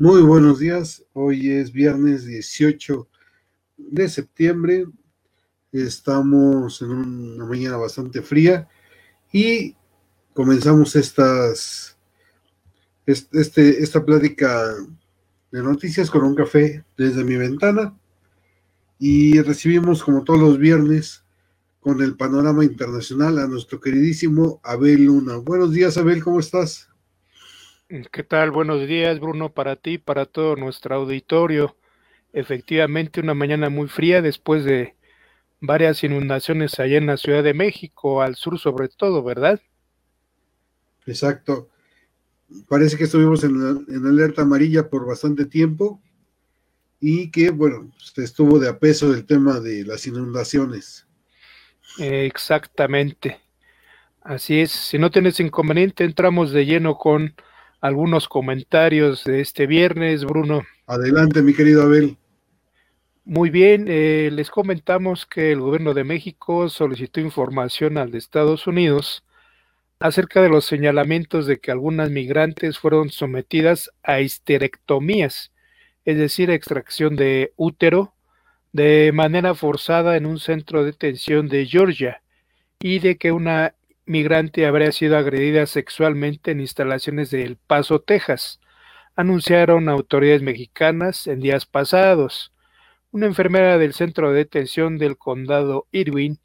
Muy buenos días, hoy es viernes 18 de septiembre, estamos en una mañana bastante fría y comenzamos estas, este, esta plática de noticias con un café desde mi ventana y recibimos como todos los viernes con el panorama internacional a nuestro queridísimo Abel Luna. Buenos días Abel, ¿cómo estás? ¿Qué tal? Buenos días, Bruno, para ti, para todo nuestro auditorio. Efectivamente, una mañana muy fría después de varias inundaciones allá en la Ciudad de México, al sur sobre todo, ¿verdad? Exacto. Parece que estuvimos en, en alerta amarilla por bastante tiempo y que, bueno, se estuvo de apeso el tema de las inundaciones. Exactamente. Así es. Si no tienes inconveniente, entramos de lleno con algunos comentarios de este viernes, Bruno. Adelante, mi querido Abel. Muy bien, eh, les comentamos que el gobierno de México solicitó información al de Estados Unidos acerca de los señalamientos de que algunas migrantes fueron sometidas a histerectomías, es decir, extracción de útero, de manera forzada en un centro de detención de Georgia, y de que una migrante habría sido agredida sexualmente en instalaciones de El Paso, Texas, anunciaron autoridades mexicanas en días pasados. Una enfermera del centro de detención del condado Irwin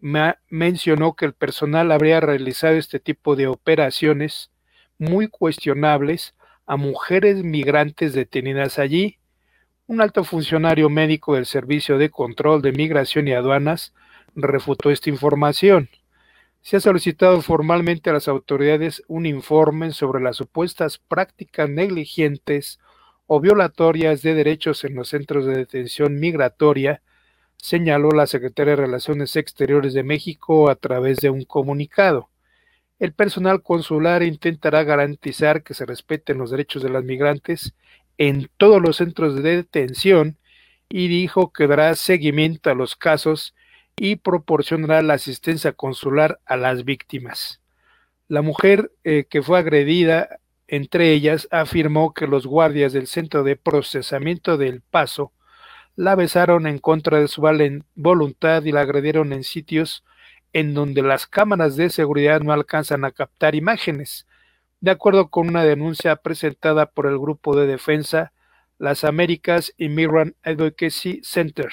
mencionó que el personal habría realizado este tipo de operaciones muy cuestionables a mujeres migrantes detenidas allí. Un alto funcionario médico del Servicio de Control de Migración y Aduanas refutó esta información se ha solicitado formalmente a las autoridades un informe sobre las supuestas prácticas negligentes o violatorias de derechos en los centros de detención migratoria, señaló la Secretaria de Relaciones Exteriores de México a través de un comunicado. El personal consular intentará garantizar que se respeten los derechos de las migrantes en todos los centros de detención y dijo que dará seguimiento a los casos y proporcionará la asistencia consular a las víctimas. La mujer eh, que fue agredida, entre ellas, afirmó que los guardias del Centro de Procesamiento del Paso la besaron en contra de su voluntad y la agredieron en sitios en donde las cámaras de seguridad no alcanzan a captar imágenes, de acuerdo con una denuncia presentada por el Grupo de Defensa Las Américas Immigrant Advocacy Center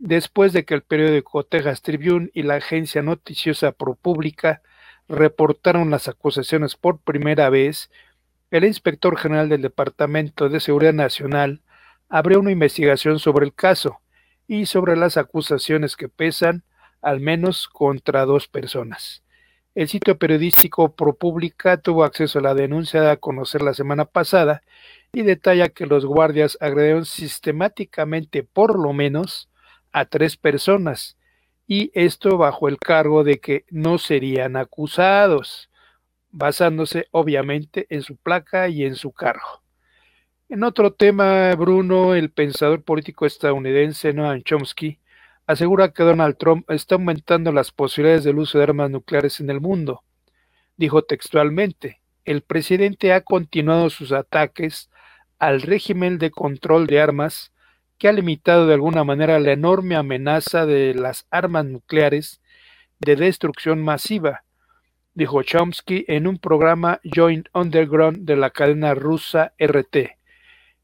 después de que el periódico Texas Tribune y la agencia noticiosa ProPublica reportaron las acusaciones por primera vez, el inspector general del Departamento de Seguridad Nacional abrió una investigación sobre el caso y sobre las acusaciones que pesan al menos contra dos personas. El sitio periodístico ProPublica tuvo acceso a la denuncia a conocer la semana pasada y detalla que los guardias agredieron sistemáticamente por lo menos a tres personas, y esto bajo el cargo de que no serían acusados, basándose obviamente en su placa y en su cargo. En otro tema, Bruno, el pensador político estadounidense Noam Chomsky, asegura que Donald Trump está aumentando las posibilidades del uso de armas nucleares en el mundo. Dijo textualmente, el presidente ha continuado sus ataques al régimen de control de armas que ha limitado de alguna manera la enorme amenaza de las armas nucleares de destrucción masiva, dijo Chomsky en un programa Joint Underground de la cadena rusa RT.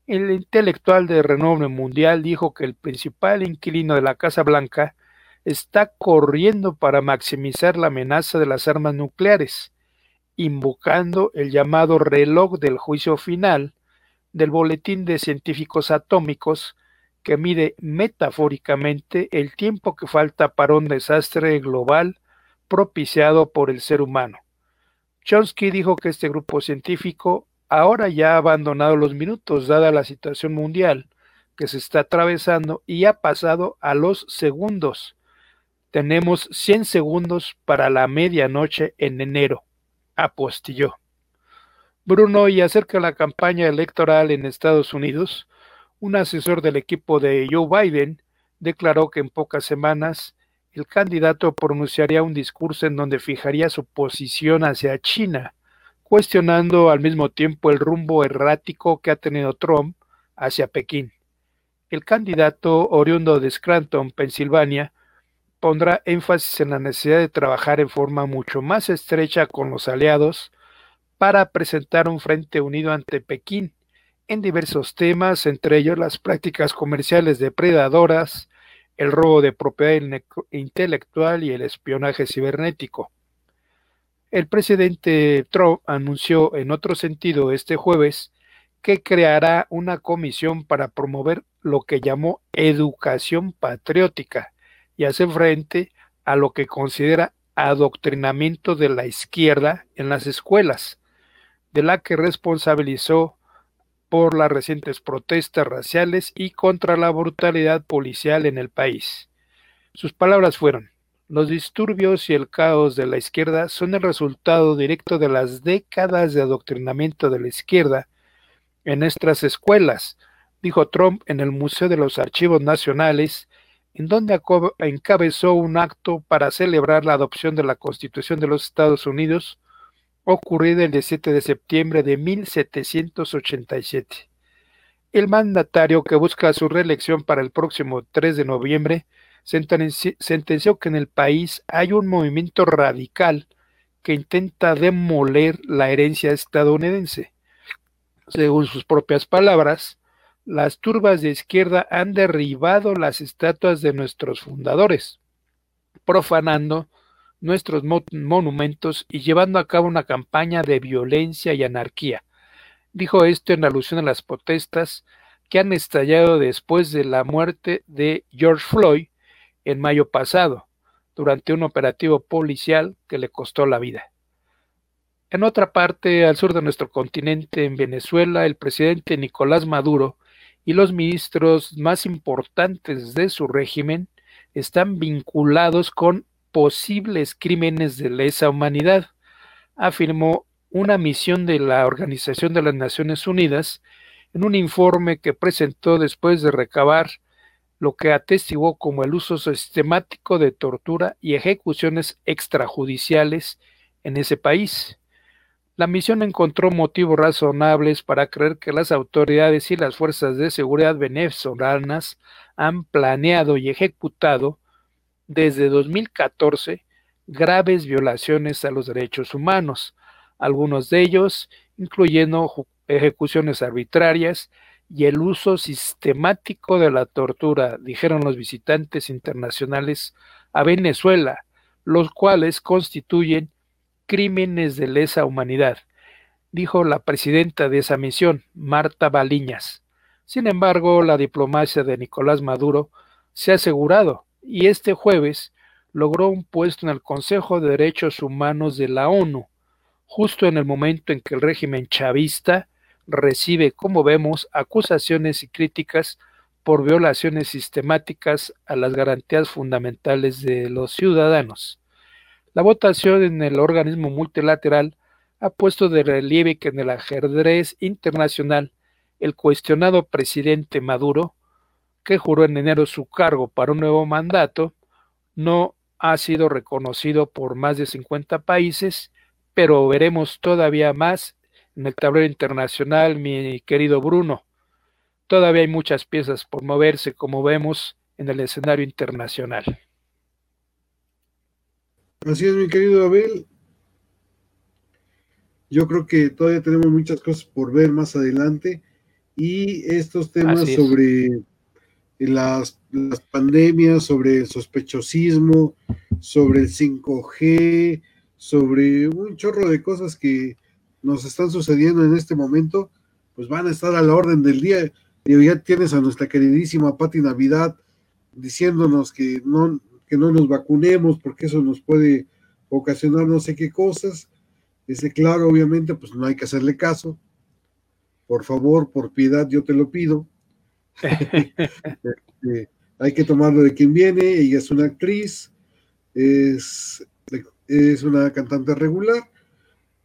El intelectual de renombre mundial dijo que el principal inquilino de la Casa Blanca está corriendo para maximizar la amenaza de las armas nucleares, invocando el llamado reloj del juicio final del Boletín de Científicos Atómicos que mide metafóricamente el tiempo que falta para un desastre global propiciado por el ser humano. Chomsky dijo que este grupo científico ahora ya ha abandonado los minutos dada la situación mundial que se está atravesando y ha pasado a los segundos. Tenemos 100 segundos para la medianoche en enero, apostilló. Bruno, y acerca de la campaña electoral en Estados Unidos, un asesor del equipo de Joe Biden declaró que en pocas semanas el candidato pronunciaría un discurso en donde fijaría su posición hacia China cuestionando al mismo tiempo el rumbo errático que ha tenido Trump hacia Pekín. El candidato oriundo de Scranton, Pensilvania, pondrá énfasis en la necesidad de trabajar en forma mucho más estrecha con los aliados para presentar un frente unido ante Pekín en diversos temas, entre ellos las prácticas comerciales depredadoras, el robo de propiedad intelectual y el espionaje cibernético. El presidente Trump anunció en otro sentido este jueves que creará una comisión para promover lo que llamó educación patriótica y hacer frente a lo que considera adoctrinamiento de la izquierda en las escuelas, de la que responsabilizó por las recientes protestas raciales y contra la brutalidad policial en el país. Sus palabras fueron, los disturbios y el caos de la izquierda son el resultado directo de las décadas de adoctrinamiento de la izquierda en nuestras escuelas, dijo Trump en el Museo de los Archivos Nacionales, en donde encabezó un acto para celebrar la adopción de la Constitución de los Estados Unidos ocurrida el 17 de septiembre de 1787. El mandatario que busca su reelección para el próximo 3 de noviembre sentenció que en el país hay un movimiento radical que intenta demoler la herencia estadounidense. Según sus propias palabras, las turbas de izquierda han derribado las estatuas de nuestros fundadores, profanando nuestros monumentos y llevando a cabo una campaña de violencia y anarquía. Dijo esto en alusión a las protestas que han estallado después de la muerte de George Floyd en mayo pasado, durante un operativo policial que le costó la vida. En otra parte, al sur de nuestro continente, en Venezuela, el presidente Nicolás Maduro y los ministros más importantes de su régimen están vinculados con posibles crímenes de lesa humanidad, afirmó una misión de la Organización de las Naciones Unidas en un informe que presentó después de recabar lo que atestiguó como el uso sistemático de tortura y ejecuciones extrajudiciales en ese país. La misión encontró motivos razonables para creer que las autoridades y las fuerzas de seguridad venezolanas han planeado y ejecutado desde 2014 graves violaciones a los derechos humanos, algunos de ellos incluyendo ejecuciones arbitrarias y el uso sistemático de la tortura, dijeron los visitantes internacionales a Venezuela, los cuales constituyen crímenes de lesa humanidad, dijo la presidenta de esa misión, Marta Baliñas. Sin embargo, la diplomacia de Nicolás Maduro se ha asegurado y este jueves logró un puesto en el Consejo de Derechos Humanos de la ONU, justo en el momento en que el régimen chavista recibe, como vemos, acusaciones y críticas por violaciones sistemáticas a las garantías fundamentales de los ciudadanos. La votación en el organismo multilateral ha puesto de relieve que en el ajedrez internacional el cuestionado presidente Maduro que juró en enero su cargo para un nuevo mandato, no ha sido reconocido por más de 50 países, pero veremos todavía más en el tablero internacional, mi querido Bruno. Todavía hay muchas piezas por moverse, como vemos en el escenario internacional. Así es, mi querido Abel. Yo creo que todavía tenemos muchas cosas por ver más adelante y estos temas sobre las, las pandemias, sobre el sospechosismo, sobre el 5G, sobre un chorro de cosas que nos están sucediendo en este momento, pues van a estar a la orden del día. Ya tienes a nuestra queridísima Pati Navidad diciéndonos que no, que no nos vacunemos porque eso nos puede ocasionar no sé qué cosas. Ese claro, obviamente, pues no hay que hacerle caso. Por favor, por piedad, yo te lo pido. Este, hay que tomarlo de quien viene, ella es una actriz, es, es una cantante regular,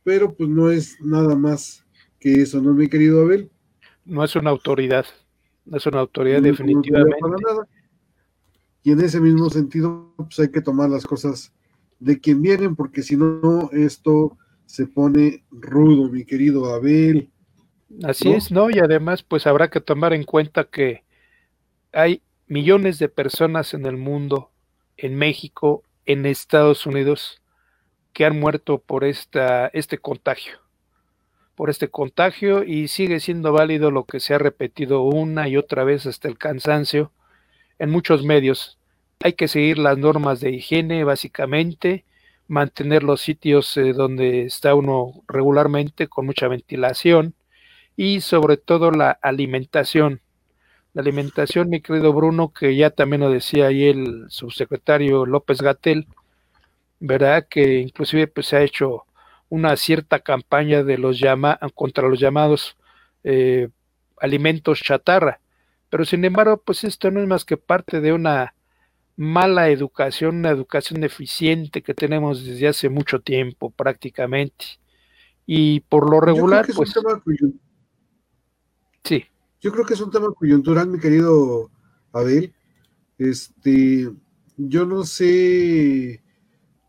pero pues no es nada más que eso, ¿no, mi querido Abel? No es una autoridad, no es una autoridad definitivamente. Y en ese mismo sentido, pues hay que tomar las cosas de quien vienen, porque si no, esto se pone rudo, mi querido Abel. Así es, ¿no? Y además, pues habrá que tomar en cuenta que hay millones de personas en el mundo, en México, en Estados Unidos, que han muerto por esta, este contagio, por este contagio y sigue siendo válido lo que se ha repetido una y otra vez hasta el cansancio en muchos medios. Hay que seguir las normas de higiene básicamente, mantener los sitios eh, donde está uno regularmente con mucha ventilación y sobre todo la alimentación. La alimentación, mi querido Bruno, que ya también lo decía ahí el subsecretario López Gatel, ¿verdad? Que inclusive pues, se ha hecho una cierta campaña de los llama contra los llamados eh, alimentos chatarra. Pero sin embargo, pues esto no es más que parte de una mala educación, una educación deficiente que tenemos desde hace mucho tiempo prácticamente. Y por lo regular, pues... Sí. Yo creo que es un tema coyuntural, mi querido Abel. Este, yo no sé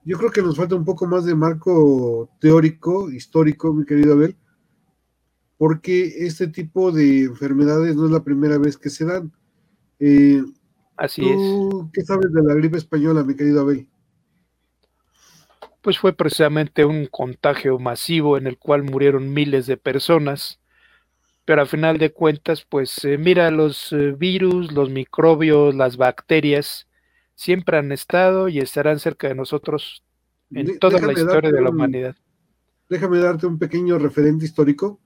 yo creo que nos falta un poco más de marco teórico, histórico, mi querido Abel, porque este tipo de enfermedades no es la primera vez que se dan. Eh, Así es. ¿Qué sabes de la gripe española, mi querido Abel? Pues fue precisamente un contagio masivo en el cual murieron miles de personas, pero a final de cuentas, pues eh, mira, los eh, virus, los microbios, las bacterias, siempre han estado y estarán cerca de nosotros en toda la historia de la humanidad. Déjame darte un pequeño referente histórico.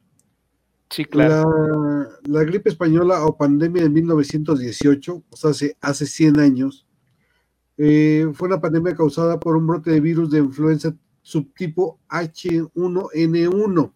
Sí, claro. La, gripe española o pandemia de 1918, o sea, hace, hace 100 años, eh, fue una pandemia causada por un brote de virus de influenza subtipo H1N1,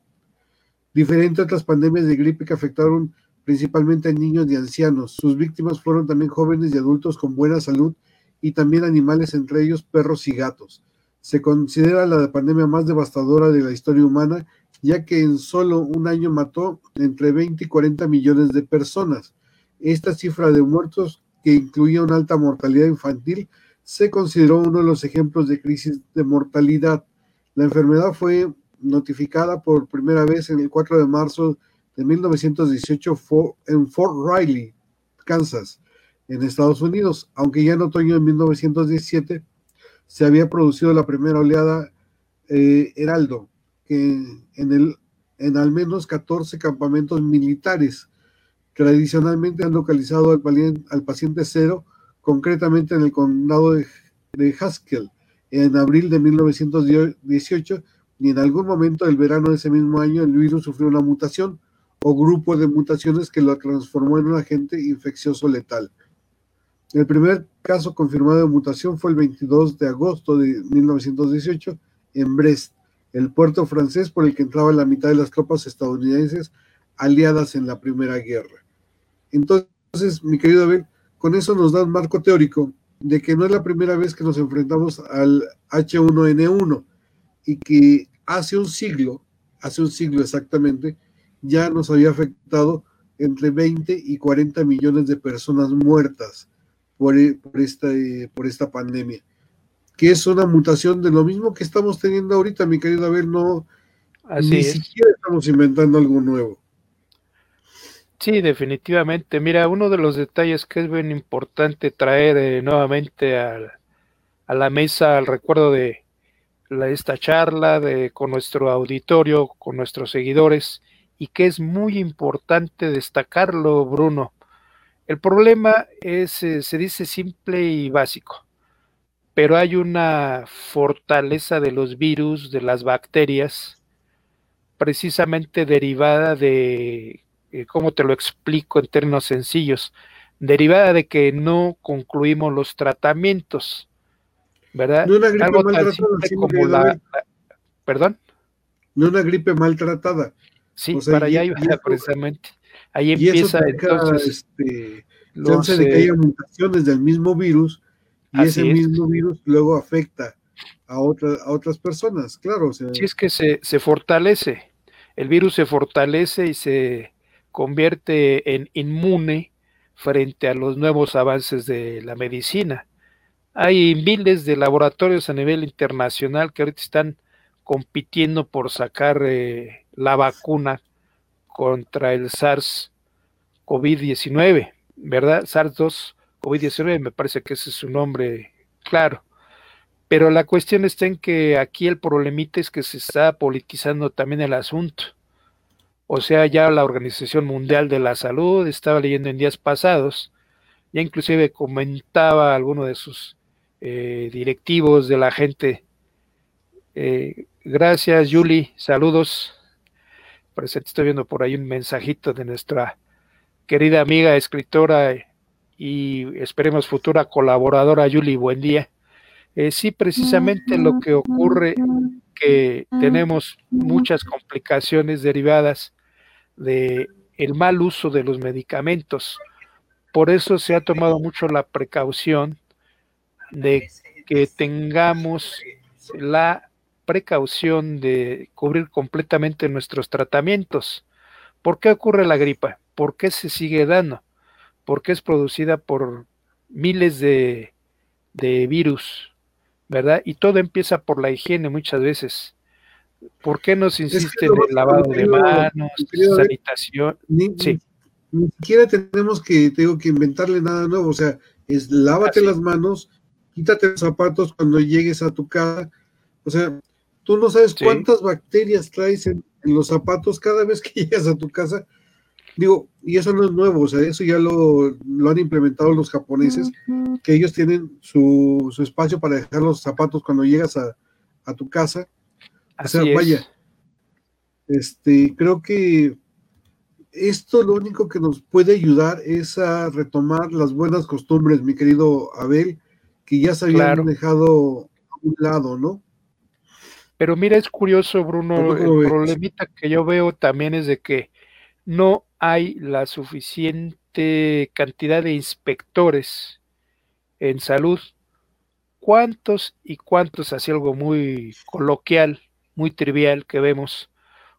diferente a otras pandemias de gripe que afectaron principalmente a niños y ancianos. Sus víctimas fueron también jóvenes y adultos con buena salud y también animales, entre ellos perros y gatos. Se considera la pandemia más devastadora de la historia humana, ya que en solo un año mató entre 20 y 40 millones de personas. Esta cifra de muertos, que incluía una alta mortalidad infantil, se consideró uno de los ejemplos de crisis de mortalidad. La enfermedad fue notificada por primera vez en el 4 de marzo de 1918 en Fort Riley, Kansas en Estados Unidos, aunque ya en otoño de 1917 se había producido la primera oleada eh, Heraldo, que en, el, en al menos 14 campamentos militares tradicionalmente han localizado al, al paciente cero, concretamente en el condado de, de Haskell, en abril de 1918, y en algún momento del verano de ese mismo año el virus sufrió una mutación o grupo de mutaciones que lo transformó en un agente infeccioso letal. El primer caso confirmado de mutación fue el 22 de agosto de 1918 en Brest, el puerto francés por el que entraba la mitad de las tropas estadounidenses aliadas en la Primera Guerra. Entonces, mi querido Abel, con eso nos da un marco teórico de que no es la primera vez que nos enfrentamos al H1N1 y que hace un siglo, hace un siglo exactamente, ya nos había afectado entre 20 y 40 millones de personas muertas por, e, por, esta, eh, por esta pandemia, que es una mutación de lo mismo que estamos teniendo ahorita, mi querido Abel, no, ni siquiera estamos inventando algo nuevo. Sí, definitivamente. Mira, uno de los detalles que es bien importante traer eh, nuevamente a, la mesa, al recuerdo de esta charla de, con nuestro auditorio, con nuestros seguidores, y que es muy importante destacarlo, Bruno. El problema es, eh, se dice simple y básico, pero hay una fortaleza de los virus, de las bacterias, precisamente derivada de, eh, ¿cómo te lo explico en términos sencillos? Derivada de que no concluimos los tratamientos, ¿verdad? No una gripe Algo como la, ¿Perdón? No una gripe maltratada. Sí, para allá iba precisamente. Ahí empieza entonces. Este, de que haya mutaciones del mismo virus y ese mismo virus luego afecta a, a otras personas, claro. Si es que se, se fortalece, el virus se fortalece y se convierte en inmune frente a los nuevos avances de la medicina. Hay miles de laboratorios a nivel internacional que ahorita están compitiendo por sacar eh, la vacuna contra el SARS COVID-19, ¿verdad? SARS-2 COVID-19, me parece que ese es su nombre claro. Pero la cuestión está en que aquí el problemita es que se está politizando también el asunto. O sea, ya la Organización Mundial de la Salud, estaba leyendo en días pasados, ya inclusive comentaba alguno de sus eh, directivos de la gente. Eh, gracias, Julie, saludos. Parece que estoy viendo por ahí un mensajito de nuestra querida amiga escritora y esperemos futura colaboradora Julie, buen día. Eh, sí, precisamente lo que ocurre que tenemos muchas complicaciones derivadas de el mal uso de los medicamentos. Por eso se ha tomado mucho la precaución de que tengamos la precaución de cubrir completamente nuestros tratamientos. ¿Por qué ocurre la gripa? ¿Por qué se sigue dando? Porque es producida por miles de, de virus, ¿verdad? Y todo empieza por la higiene muchas veces. ¿Por qué nos insisten en el lavado de manos, sanitación? Ni, sí. ni, siquiera tenemos que, tengo que inventarle nada nuevo, o sea, es lávate Así. las manos, quítate los zapatos cuando llegues a tu casa, o sea, tú no sabes sí. cuántas bacterias traes en, en, los zapatos cada vez que llegas a tu casa. Digo, y eso no es nuevo, o sea, eso ya lo, lo han implementado los japoneses, uh -huh. que ellos tienen su, su, espacio para dejar los zapatos cuando llegas a, a tu casa Así o sea, es. vaya, este, creo que esto lo único que nos puede ayudar es a retomar las buenas costumbres, mi querido Abel, que ya se habían claro. dejado a un lado, ¿no? Pero mira, es curioso, Bruno, el ves? problemita que yo veo también es de que no hay la suficiente cantidad de inspectores en salud. ¿Cuántos y cuántos, así algo muy coloquial, muy trivial que vemos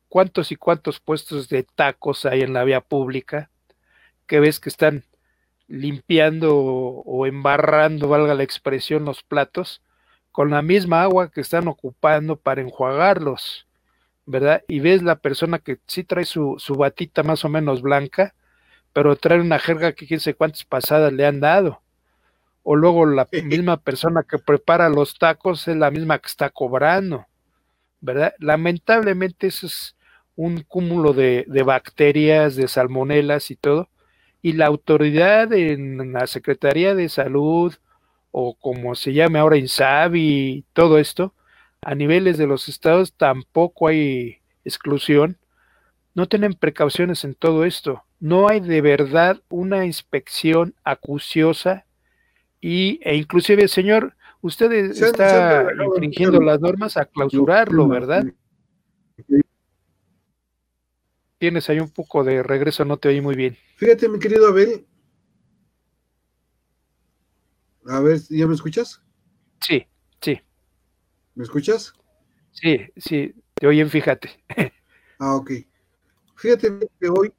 cuántos y cuántos puestos de tacos hay en la vía pública que ves que están limpiando o embarrando, valga la expresión, los platos con la misma agua que están ocupando para enjuagarlos, ¿verdad? Y ves la persona que sí trae su, su batita más o menos blanca, pero trae una jerga que quién sé cuántas pasadas le han dado. O luego la misma persona que prepara los tacos es la misma que está cobrando ¿verdad? Lamentablemente eso es un cúmulo de, de bacterias, de salmonelas y todo, y la autoridad en la Secretaría de Salud, o como se llame ahora INSABI, todo esto, a niveles de los estados tampoco hay exclusión, no tienen precauciones en todo esto. No hay de verdad una inspección acuciosa y, e inclusive, señor, usted está infringiendo las normas a clausurarlo, ¿verdad? Tienes ahí un poco de regreso, no te oí muy bien. Fíjate, mi querido Abel. A ver, ¿ya me escuchas? Sí, sí. ¿Me escuchas? Sí, sí, te oyen, fíjate. Ah, ok. Fíjate que hoy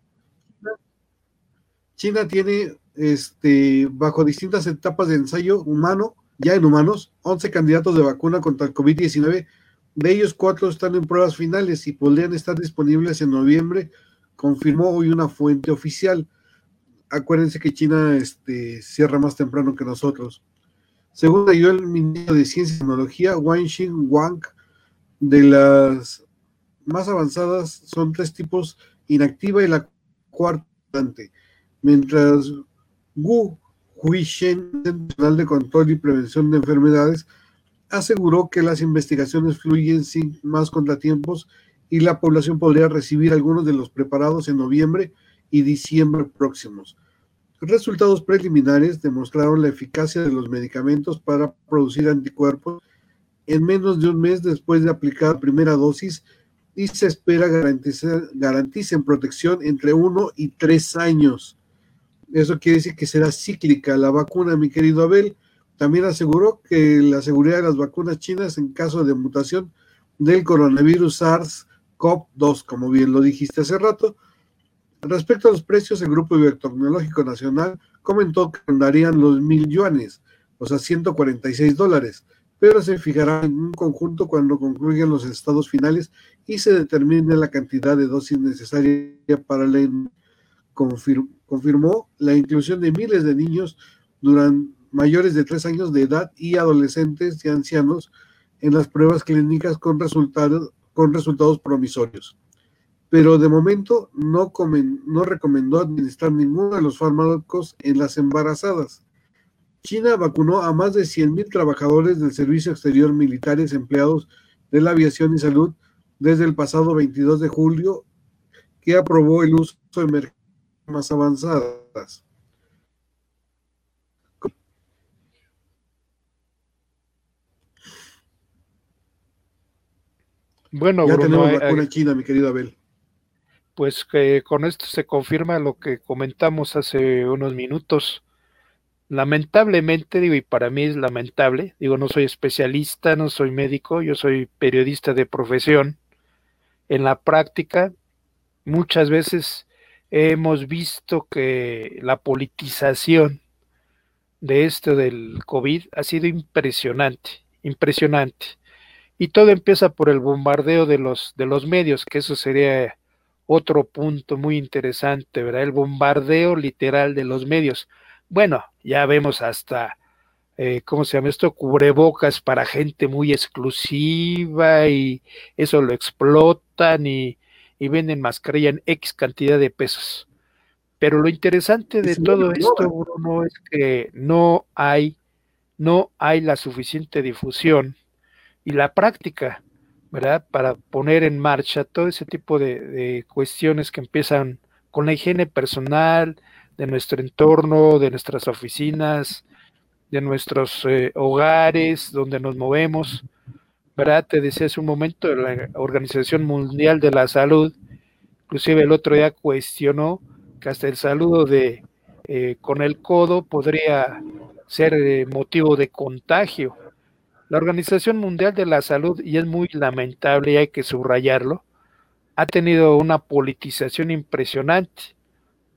China tiene, este, bajo distintas etapas de ensayo humano, ya en humanos, 11 candidatos de vacuna contra el COVID-19. De ellos, cuatro están en pruebas finales y podrían estar disponibles en noviembre, confirmó hoy una fuente oficial. Acuérdense que China este, cierra más temprano que nosotros. Según leyó el ministro de Ciencia y Tecnología, Wang Wang, de las más avanzadas son tres tipos inactiva y la cuarta, mientras Wu Huishen, Nacional de Control y Prevención de Enfermedades, aseguró que las investigaciones fluyen sin más contratiempos y la población podría recibir algunos de los preparados en noviembre y diciembre próximos. Resultados preliminares demostraron la eficacia de los medicamentos para producir anticuerpos en menos de un mes después de aplicar la primera dosis y se espera garanticen protección entre uno y tres años. Eso quiere decir que será cíclica la vacuna, mi querido Abel. También aseguró que la seguridad de las vacunas chinas en caso de mutación del coronavirus SARS-CoV-2, como bien lo dijiste hace rato. Respecto a los precios, el Grupo Biotecnológico Nacional comentó que andarían los mil yuanes, o sea, 146 dólares. pero se fijará en un conjunto cuando concluyan los estados finales y se determine la cantidad de dosis necesaria para la confirmó la inclusión de miles de niños durante mayores de tres años de edad y adolescentes y ancianos en las pruebas clínicas con, resultados, con resultados promisorios. Pero de momento no, no recomendó administrar ninguno de los fármacos en las embarazadas. China vacunó a más de 100.000 trabajadores del Servicio Exterior Militares empleados de la aviación y salud desde el pasado 22 de julio, que aprobó el uso de emergencias más avanzadas. Bueno, ya tenemos vacuna china, mi querido Abel. Pues que con esto se confirma lo que comentamos hace unos minutos lamentablemente, digo, y para mí es lamentable, digo, no soy especialista, no soy médico, yo soy periodista de profesión. En la práctica, muchas veces hemos visto que la politización de esto del COVID ha sido impresionante, impresionante. Y todo empieza por el bombardeo de los, de los medios, que eso sería otro punto muy interesante, ¿verdad? El bombardeo literal de los medios bueno, ya vemos hasta, eh, ¿cómo se llama esto? Cubrebocas para gente muy exclusiva y eso lo explotan y, venden mascarilla en X cantidad de pesos. Pero lo interesante de todo esto, Bruno, es que no hay, no hay la suficiente difusión y la práctica, ¿verdad? Para poner en marcha todo ese tipo de, cuestiones que empiezan con la higiene personal, de nuestro entorno, de nuestras oficinas, de nuestros eh, hogares, donde nos movemos. ¿Verdad? Te decía hace un momento, la Organización Mundial de la Salud, inclusive el otro día cuestionó que hasta el saludo de eh, con el codo podría ser eh, motivo de contagio. La Organización Mundial de la Salud, y es muy lamentable y hay que subrayarlo, ha tenido una politización impresionante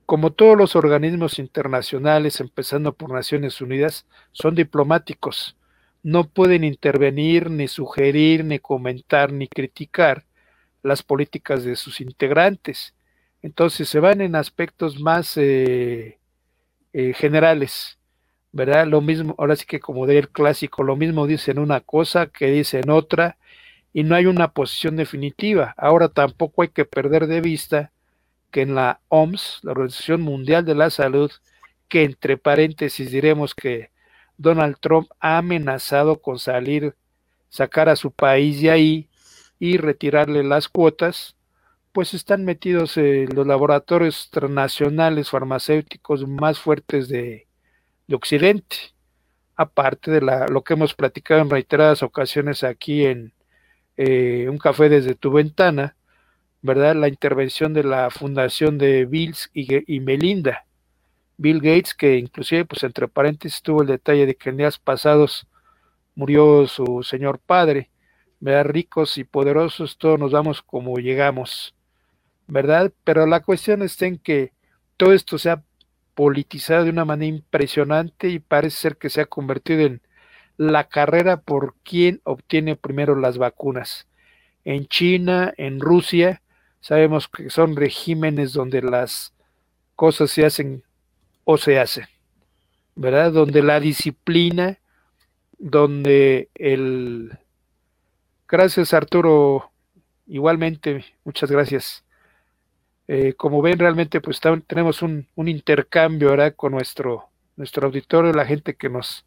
como todos los organismos internacionales, empezando por Naciones Unidas, son diplomáticos. No pueden intervenir, ni sugerir, ni comentar, ni criticar las políticas de sus integrantes. Entonces se van en aspectos más eh, eh, generales, ¿verdad? Lo mismo, ahora sí que como de el clásico, lo mismo dicen una cosa que dicen otra, y no hay una posición definitiva. Ahora tampoco hay que perder de vista que en la OMS, la Organización Mundial de la Salud, que entre paréntesis diremos que Donald Trump ha amenazado con salir, sacar a su país de ahí y retirarle las cuotas, pues están metidos en los laboratorios transnacionales farmacéuticos más fuertes de, Occidente, aparte de lo que hemos platicado en reiteradas ocasiones aquí en eh, un café desde tu ventana, ¿verdad? La intervención de la fundación de Bills y, Melinda. Bill Gates, que inclusive, pues entre paréntesis, tuvo el detalle de que en días pasados murió su señor padre, ¿verdad? Ricos y poderosos, todos nos vamos como llegamos, ¿verdad? Pero la cuestión está en que todo esto se ha politizado de una manera impresionante y parece ser que se ha convertido en la carrera por quién obtiene primero las vacunas. En China, en Rusia, Sabemos que son regímenes donde las cosas se hacen o se hacen, ¿verdad? Donde la disciplina, donde el... Gracias Arturo, igualmente, muchas gracias. Eh, como ven, realmente pues tenemos un, intercambio ¿verdad? con nuestro, nuestro auditorio, la gente que nos,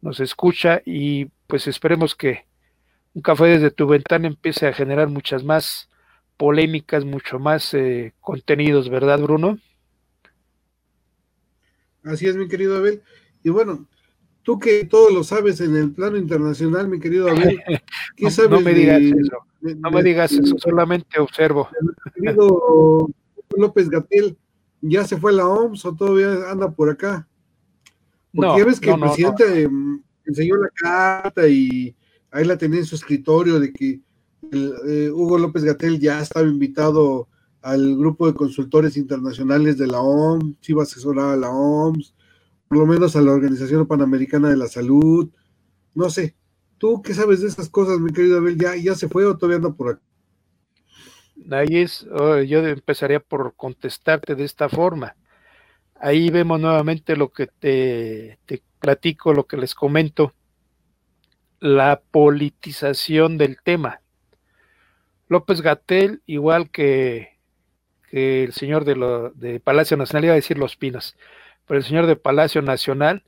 nos escucha y pues esperemos que un café desde tu ventana empiece a generar muchas más polémicas, mucho más eh, contenidos, ¿verdad, Bruno? Así es, mi querido Abel. Y bueno, tú que todo lo sabes en el plano internacional, mi querido Abel, ¿qué sabes? No me digas eso, no me digas eso, solamente observo. Querido López Gatel, ¿ya se fue a la OMS o todavía anda por acá? Porque no, ya ves que el presidente enseñó la carta y ahí la tenía en su escritorio de que eh, Hugo López Gatel ya estaba invitado al grupo de consultores internacionales de la OMS, iba a asesorar a la OMS, por lo menos a la Organización Panamericana de la Salud, no sé, ¿Tú qué sabes de esas cosas, mi querido Abel? ¿Ya, ya se fue o todavía anda por aquí? Ahí es, oh, yo empezaría por contestarte de esta forma. Ahí vemos nuevamente lo que te, te platico, lo que les comento, la politización del tema. López Gatel, igual que, que el señor de, lo, de Palacio Nacional, iba a decir Los Pinos, pero el señor de Palacio Nacional,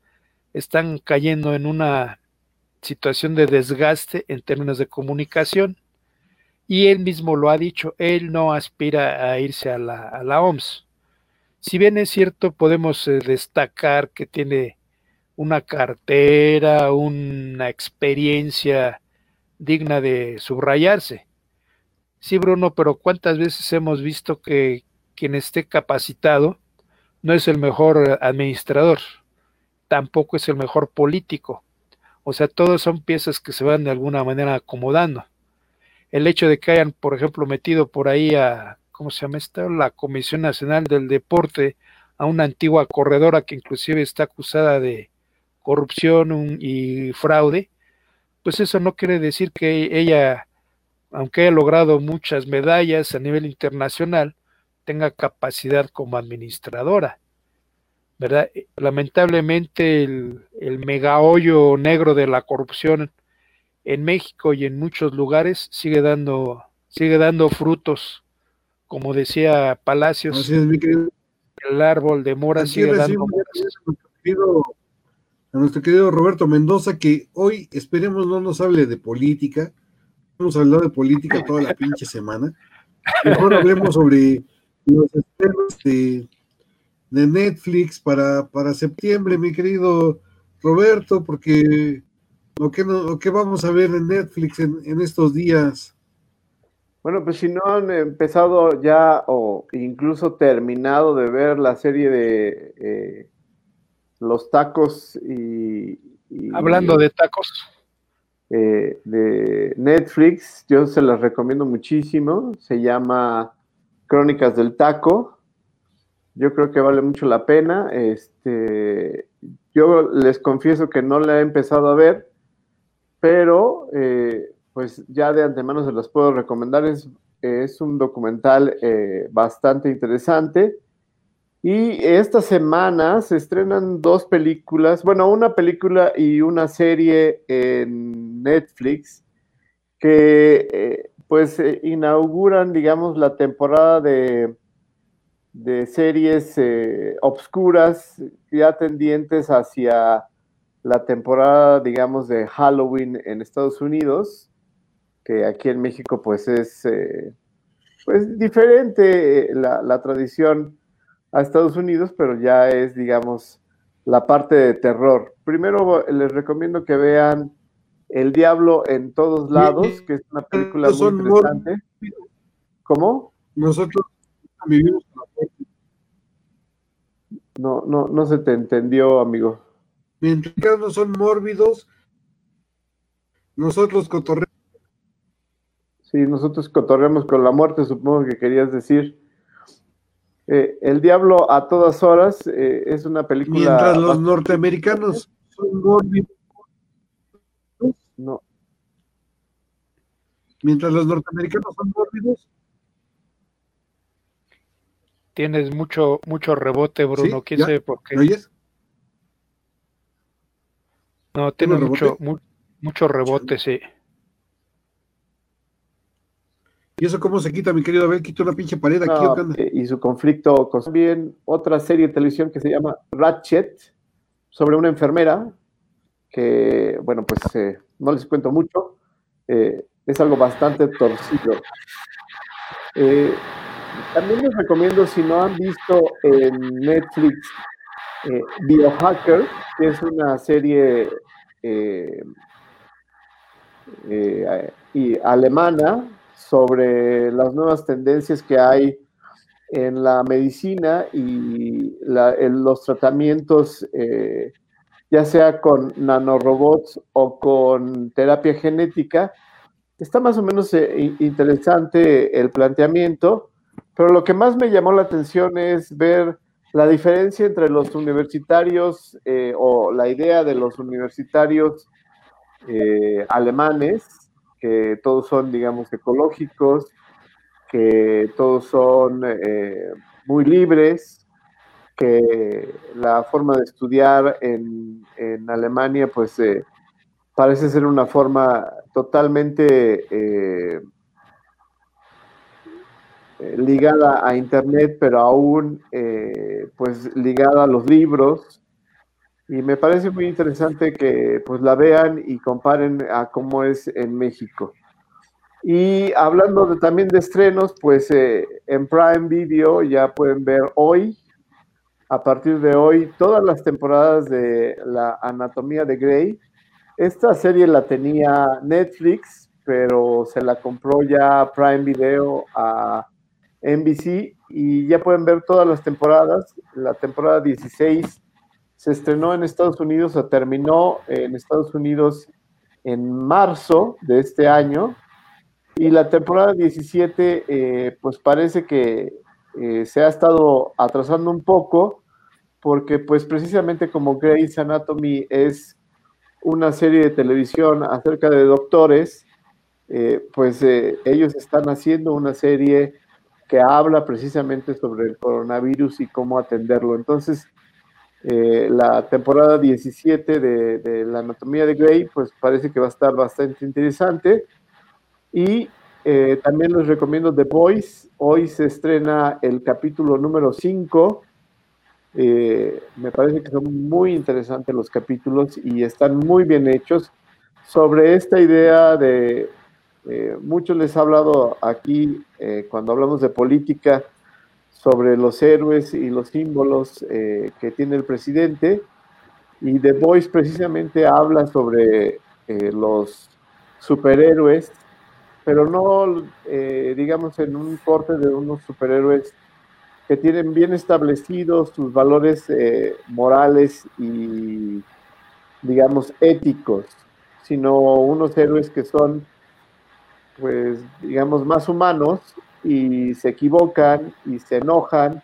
están cayendo en una situación de desgaste en términos de comunicación. Y él mismo lo ha dicho, él no aspira a irse a la, a la OMS. Si bien es cierto, podemos eh, destacar que tiene una cartera, una experiencia digna de subrayarse. Sí, Bruno, pero ¿cuántas veces hemos visto que quien esté capacitado no es el mejor administrador, tampoco es el mejor político? O sea, todos son piezas que se van de alguna manera acomodando. El hecho de que hayan, por ejemplo, metido por ahí a, ¿cómo se llama esta? La Comisión Nacional del Deporte, a una antigua corredora que inclusive está acusada de corrupción y fraude, pues eso no quiere decir que ella, aunque haya logrado muchas medallas a nivel internacional, tenga capacidad como administradora. ¿Verdad? Lamentablemente el, el mega hoyo negro de la corrupción en México y en muchos lugares sigue dando, sigue dando frutos. Como decía Palacios, el árbol de mora sigue dando a nuestro querido Roberto Mendoza, que hoy esperemos no nos hable de política. Hemos hablado de política toda la pinche semana. Mejor hablemos sobre los estrenos de de Netflix para, para septiembre, mi querido Roberto, porque lo que, no, que vamos a ver en Netflix en, estos días. Bueno, pues si no han empezado ya o incluso terminado de ver la serie de eh, Los Tacos y, Hablando de tacos. Eh, de Netflix, yo se las recomiendo muchísimo. Se llama Crónicas del Taco yo creo que vale mucho la pena. Este, yo les confieso que no la he empezado a ver, pero eh, pues ya de antemano se las puedo recomendar. Es, es un documental eh, bastante interesante. Y esta semana se estrenan dos películas, bueno, una película y una serie en Netflix que eh, pues inauguran, digamos, la temporada de de series eh, obscuras, ya tendientes hacia la temporada, digamos, de Halloween en Estados Unidos, que aquí en México pues es eh, pues diferente eh, la, la, tradición a Estados Unidos, pero ya es, digamos, la parte de terror. Primero les recomiendo que vean El Diablo en todos lados, que es una película muy interesante. ¿Cómo? Nosotros vivimos no, no, no se te entendió, amigo. Mientras no son mórbidos, nosotros cotorreamos. Sí, nosotros cotorreamos con la muerte, supongo que querías decir. Eh, el Diablo a todas horas eh, es una película. Mientras los norteamericanos son mórbidos. No. Mientras los norteamericanos son mórbidos, Tienes mucho, mucho rebote, Bruno. ¿Quién sabe por qué? oyes? No, tiene mucho, mucho rebote, sí. ¿Y eso cómo se quita, mi querido Abel? Quita una pinche pared aquí. Eh, y su conflicto con también otra serie de televisión que se llama Ratchet, sobre una enfermera, que, bueno, pues eh, no les cuento mucho, eh, es algo bastante torcido. Eh, también les recomiendo, si no han visto en Netflix eh, Biohacker, que es una serie eh, eh, y alemana sobre las nuevas tendencias que hay en la medicina y los tratamientos, ya sea con nanorobots o con terapia genética. Está más o menos interesante el planteamiento pero lo que más me llamó la atención es ver la diferencia entre los universitarios eh, o la idea de los universitarios eh, alemanes, que todos son, digamos, ecológicos, que todos son eh, muy libres, que la forma de estudiar en, en Alemania, pues, eh, parece ser una forma totalmente ligada a Internet, pero aún eh, pues ligada a los libros. Y me parece muy interesante que pues la vean y comparen a cómo es en México. Y hablando también de estrenos, pues en Prime Video ya pueden ver hoy, a partir de hoy, todas las temporadas de la Anatomía de Grey esta serie la tenía Netflix, pero se la compró ya Prime Video a NBC y ya pueden ver todas las temporadas. La temporada 16 se estrenó en Estados Unidos o terminó en Estados Unidos en marzo de este año. Y la temporada 17, eh, pues parece que eh, se ha estado atrasando un poco, porque pues precisamente como Grey's Anatomy es una serie de televisión acerca de doctores, eh, pues ellos están haciendo una serie que habla precisamente sobre el coronavirus y cómo atenderlo. Entonces, eh, la temporada 17 de, la anatomía de Grey, pues parece que va a estar bastante interesante. Y también les recomiendo The Boys. Hoy se estrena el capítulo número 5 eh, me parece que son muy interesantes los capítulos y están muy bien hechos sobre esta idea de, eh, muchos les he hablado aquí eh, cuando hablamos de política, sobre los héroes y los símbolos que tiene el presidente. Y The Voice precisamente habla sobre los superhéroes, pero no, digamos, en un corte de unos superhéroes que tienen bien establecidos sus valores eh, morales y, digamos, éticos, sino unos héroes que son, pues, digamos, más humanos y se equivocan y se enojan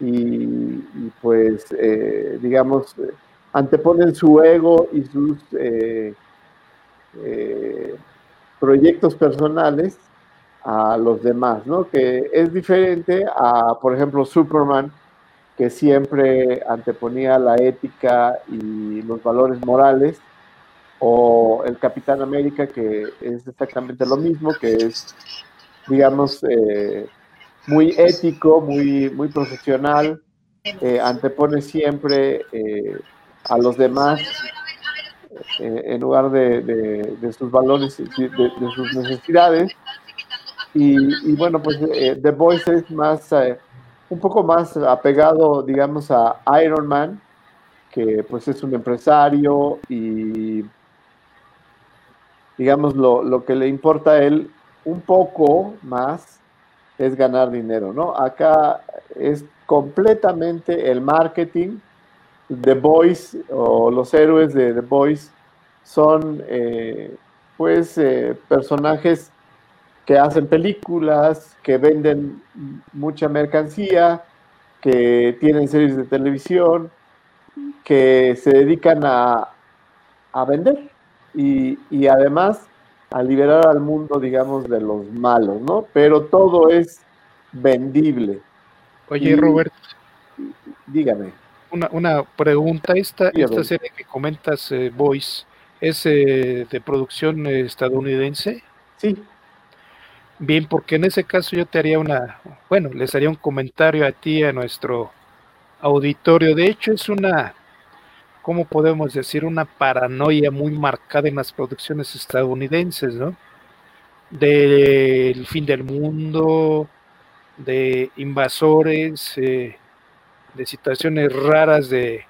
y, pues, eh, digamos, anteponen su ego y sus eh, proyectos personales a los demás, ¿no? Que es diferente a, por ejemplo, Superman, que siempre anteponía la ética y los valores morales, o el Capitán América, que es exactamente lo mismo, que es, digamos, eh, muy ético, muy, muy profesional, eh, antepone siempre eh, a los demás en lugar de, sus valores, de, de sus necesidades. Y, bueno, pues eh, The Voice es más, eh, un poco más apegado, digamos, a Iron Man, que pues es un empresario y, digamos, lo, lo que le importa a él un poco más es ganar dinero, ¿no? Acá es completamente el marketing. The Boys o los héroes de The Boys son, eh, pues, personajes que hacen películas, que venden mucha mercancía, que tienen series de televisión, que se dedican a, vender y, además a liberar al mundo, digamos, de los malos, ¿no? Pero todo es vendible. Oye, Robert. Dígame. Una, una pregunta, esta, esta serie que comentas, eh, Voice, ¿es eh, de producción estadounidense? Sí. Bien, porque en ese caso yo te haría una, bueno, les haría un comentario a ti, a nuestro auditorio. De hecho, es una, ¿cómo podemos decir? Una paranoia muy marcada en las producciones estadounidenses, ¿no? Del fin del mundo, de invasores, eh, de situaciones raras de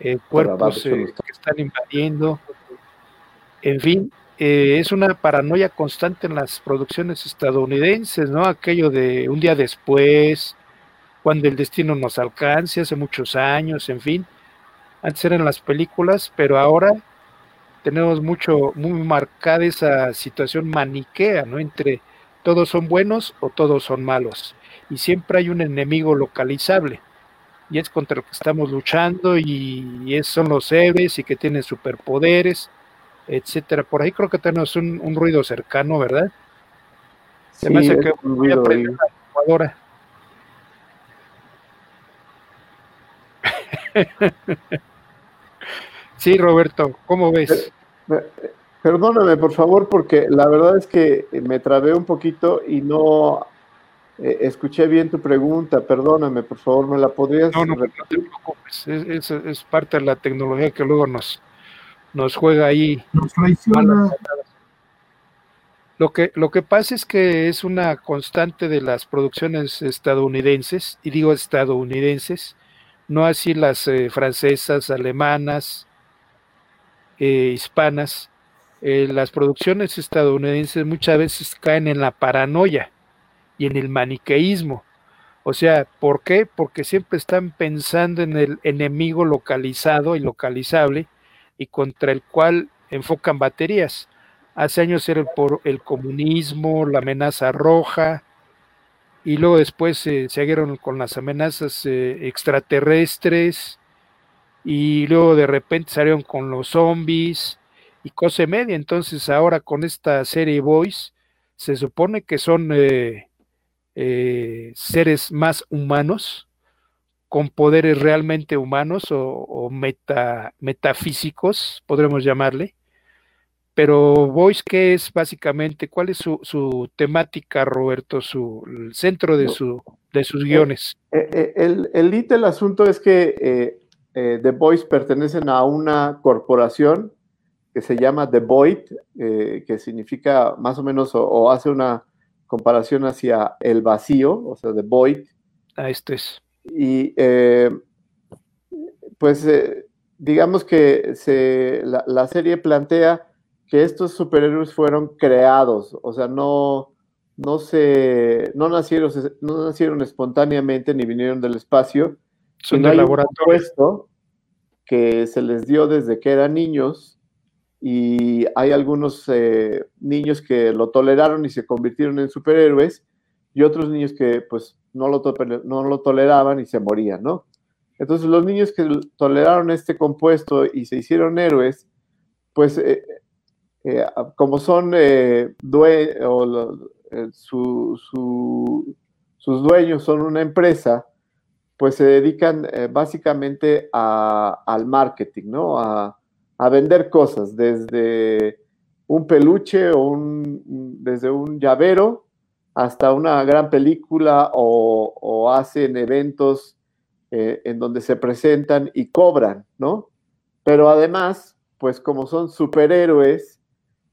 eh, cuerpos eh, que están invadiendo. En fin, es una paranoia constante en las producciones estadounidenses, ¿no? Aquello de un día después, cuando el destino nos alcance, hace muchos años, en fin. Antes eran las películas, pero ahora tenemos mucho, muy marcada esa situación maniquea, ¿no? Entre todos son buenos o todos son malos. Y siempre hay un enemigo localizable. Y es contra el que estamos luchando y, y son los héroes y que tienen superpoderes etcétera. Por ahí creo que tenemos un, ruido cercano, ¿verdad? Se me hace que voy a prender la sí, Roberto, ¿cómo ves? Perdóname, por favor, porque la verdad es que me trabé un poquito y no eh, escuché bien tu pregunta. Perdóname, por favor, ¿me la podrías No, no, no te preocupes. Es, parte de la tecnología que luego nos, nos juega ahí. Nos traiciona. Lo que, lo que pasa es que es una constante de las producciones estadounidenses, y digo estadounidenses, no así las eh, francesas, alemanas, eh, hispanas. Eh, las producciones estadounidenses muchas veces caen en la paranoia y en el maniqueísmo. O sea, ¿por qué? Porque siempre están pensando en el enemigo localizado y localizable y contra el cual enfocan baterías. Hace años era por el comunismo, la amenaza roja, y luego después se siguieron con las amenazas eh, extraterrestres, y luego de repente salieron con los zombies y cosa media. Entonces ahora con esta serie Boys se supone que son eh, eh, seres más humanos, con poderes realmente humanos o, meta, metafísicos, podremos llamarle. Pero Voice, ¿qué es básicamente? ¿Cuál es su, temática, Roberto? Su, el centro de, su, de sus guiones. El, el, el asunto es que eh, The Boys pertenecen a una corporación que se llama The Void, eh, que significa más o menos o, hace una comparación hacia el vacío, o sea, The Void. Ah, esto es. Y eh, pues digamos que se, la, serie plantea que estos superhéroes fueron creados, o sea, no, no, se, no, nacieron, no nacieron espontáneamente ni vinieron del espacio. Son de laboratorio que se les dio desde que eran niños y hay algunos eh, niños que lo toleraron y se convirtieron en superhéroes y otros niños que pues no lo, no lo toleraban y se morían, ¿no? Entonces los niños que toleraron este compuesto y se hicieron héroes, pues eh, eh, como son dueños, sus dueños son una empresa, pues se dedican eh, básicamente al marketing, ¿no? A, vender cosas, desde un peluche o un, desde un llavero hasta una gran película o, hacen eventos eh, en donde se presentan y cobran, ¿no? Pero además, pues como son superhéroes,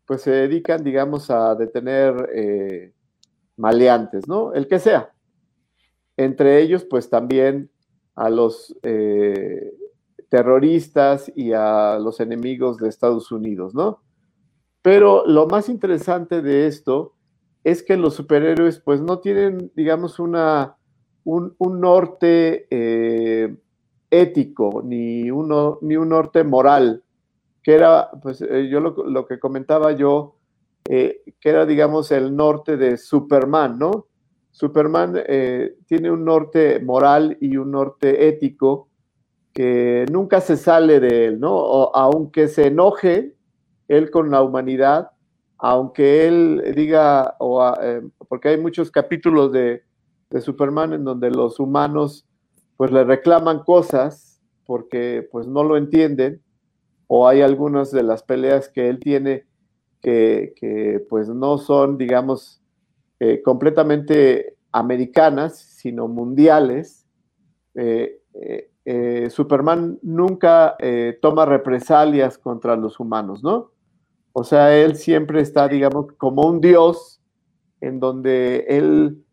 pues se dedican, digamos, a detener eh, maleantes, ¿no? El que sea, entre ellos pues también a los eh, terroristas y a los enemigos de Estados Unidos, ¿no? Pero lo más interesante de esto es que los superhéroes pues no tienen, digamos, una, un, norte eh, ético ni, uno, ni un norte moral, que era, pues eh, yo lo, que comentaba yo, que era, digamos, el norte de Superman, ¿no? Superman eh, tiene un norte moral y un norte ético que nunca se sale de él, ¿no? aunque se enoje él con la humanidad, aunque él diga, o, eh, porque hay muchos capítulos de, Superman en donde los humanos pues le reclaman cosas porque pues no lo entienden, o hay algunas de las peleas que él tiene que, que pues no son, digamos, eh, completamente americanas, sino mundiales, eh, eh, Superman nunca toma represalias contra los humanos, ¿no? O sea, él siempre está, digamos, como un dios en donde él,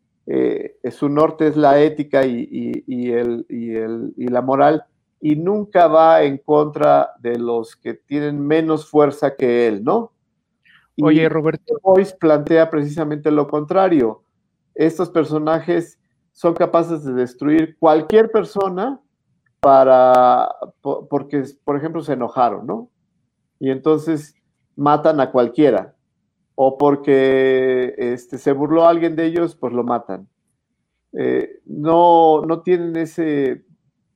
su norte es la ética y, el, y, la moral, y nunca va en contra de los que tienen menos fuerza que él, ¿no? Oye, Roberto. Boyce plantea precisamente lo contrario. Estos personajes son capaces de destruir cualquier persona para, porque, por ejemplo, se enojaron, ¿no? Y entonces matan a cualquiera. O porque este, se burló alguien de ellos, pues lo matan. Eh, no, no tienen ese,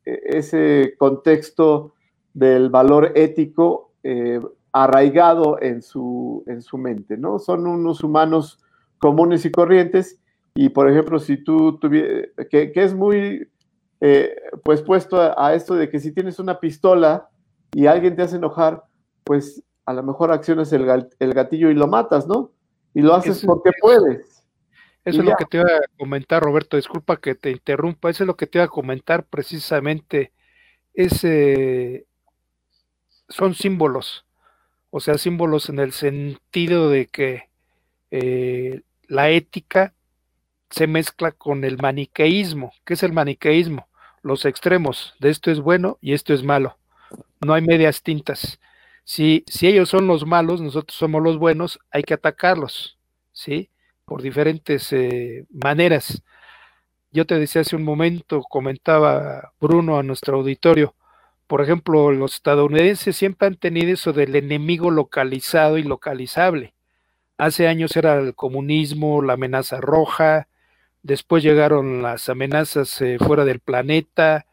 ese contexto del valor ético eh, arraigado en su, en su mente, ¿no? Son unos humanos comunes y corrientes y, por ejemplo, si tú tuvieras, que, es muy, eh, pues puesto a, esto de que si tienes una pistola y alguien te hace enojar, pues a lo mejor accionas el, gatillo y lo matas, ¿no? Y lo haces porque puedes. Eso es lo que te iba a comentar, Roberto. Disculpa que te interrumpa. Eso es lo que te iba a comentar precisamente. Ese son símbolos. O sea, símbolos en el sentido de que eh, la ética se mezcla con el maniqueísmo. ¿Qué es el maniqueísmo? Los extremos. De esto es bueno y esto es malo. No hay medias tintas. Si, si ellos son los malos, nosotros somos los buenos, hay que atacarlos. ¿Sí? por diferentes eh, maneras. Yo te decía hace un momento, comentaba Bruno a nuestro auditorio, por ejemplo, los estadounidenses siempre han tenido eso del enemigo localizado y localizable. Hace años era el comunismo, la amenaza roja, después llegaron las amenazas eh, fuera del planeta,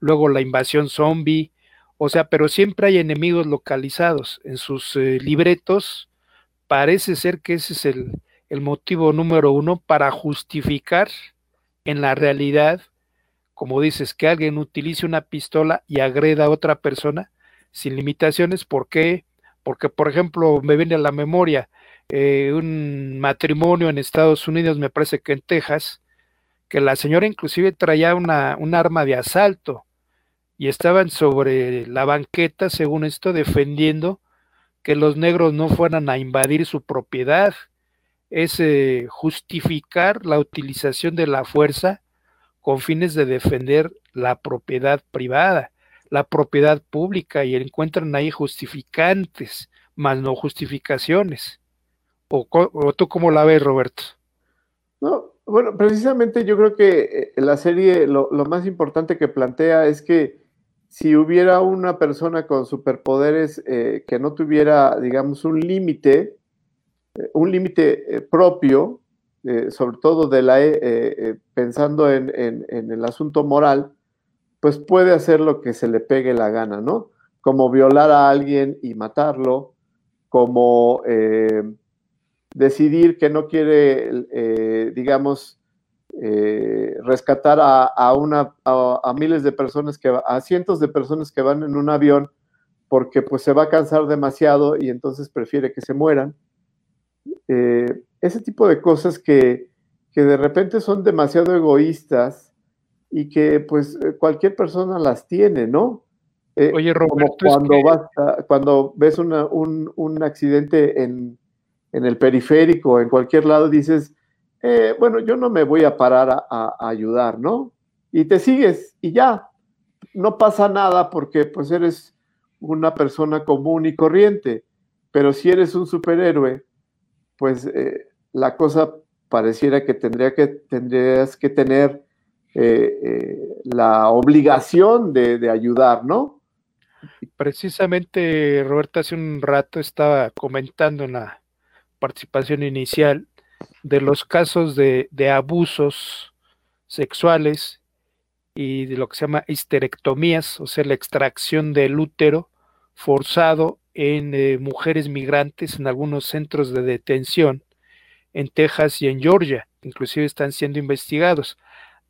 luego la invasión zombie, o sea, pero siempre hay enemigos localizados. En sus eh, libretos parece ser que ese es el, el motivo número uno para justificar en la realidad, como dices, que alguien utilice una pistola y agreda a otra persona sin limitaciones. ¿Por qué? Porque, por ejemplo, me viene a la memoria eh, un matrimonio en Estados Unidos, me parece que en Texas, que la señora inclusive traía una, un arma de asalto y estaban sobre la banqueta, según esto, defendiendo que los negros no fueran a invadir su propiedad es justificar la utilización de la fuerza con fines de defender la propiedad privada, la propiedad pública y encuentran ahí justificantes, más no justificaciones. ¿O, tú cómo la ves, Roberto? No, bueno, precisamente yo creo que eh, la serie lo, más importante que plantea es que si hubiera una persona con superpoderes eh, que no tuviera, digamos, un límite, un límite eh, propio, eh, sobre todo de la, eh, pensando en, el asunto moral, pues puede hacer lo que se le pegue la gana, ¿no? Como violar a alguien y matarlo, como decidir que no quiere, digamos, rescatar a, una, a, miles de personas, que, a cientos de personas que van en un avión porque pues se va a cansar demasiado y entonces prefiere que se mueran. Eh, ese tipo de cosas que, de repente son demasiado egoístas y que pues eh, cualquier persona las tiene, ¿no? Eh, Oye, Roberto, cuando, vas cuando ves un, accidente en, el periférico, en cualquier lado, dices, bueno, yo no me voy a parar a, a, ayudar, ¿no? Y te sigues y ya, no pasa nada porque pues eres una persona común y corriente, pero si eres un superhéroe, pues eh, la cosa pareciera que, tendría que tendrías que tener eh, eh, la obligación de, ayudar, ¿no? Precisamente, Roberta, hace un rato estaba comentando en la participación inicial de los casos de, abusos sexuales y de lo que se llama histerectomías, o sea, la extracción del útero forzado en eh, mujeres migrantes en algunos centros de detención en Texas y en Georgia, inclusive están siendo investigados.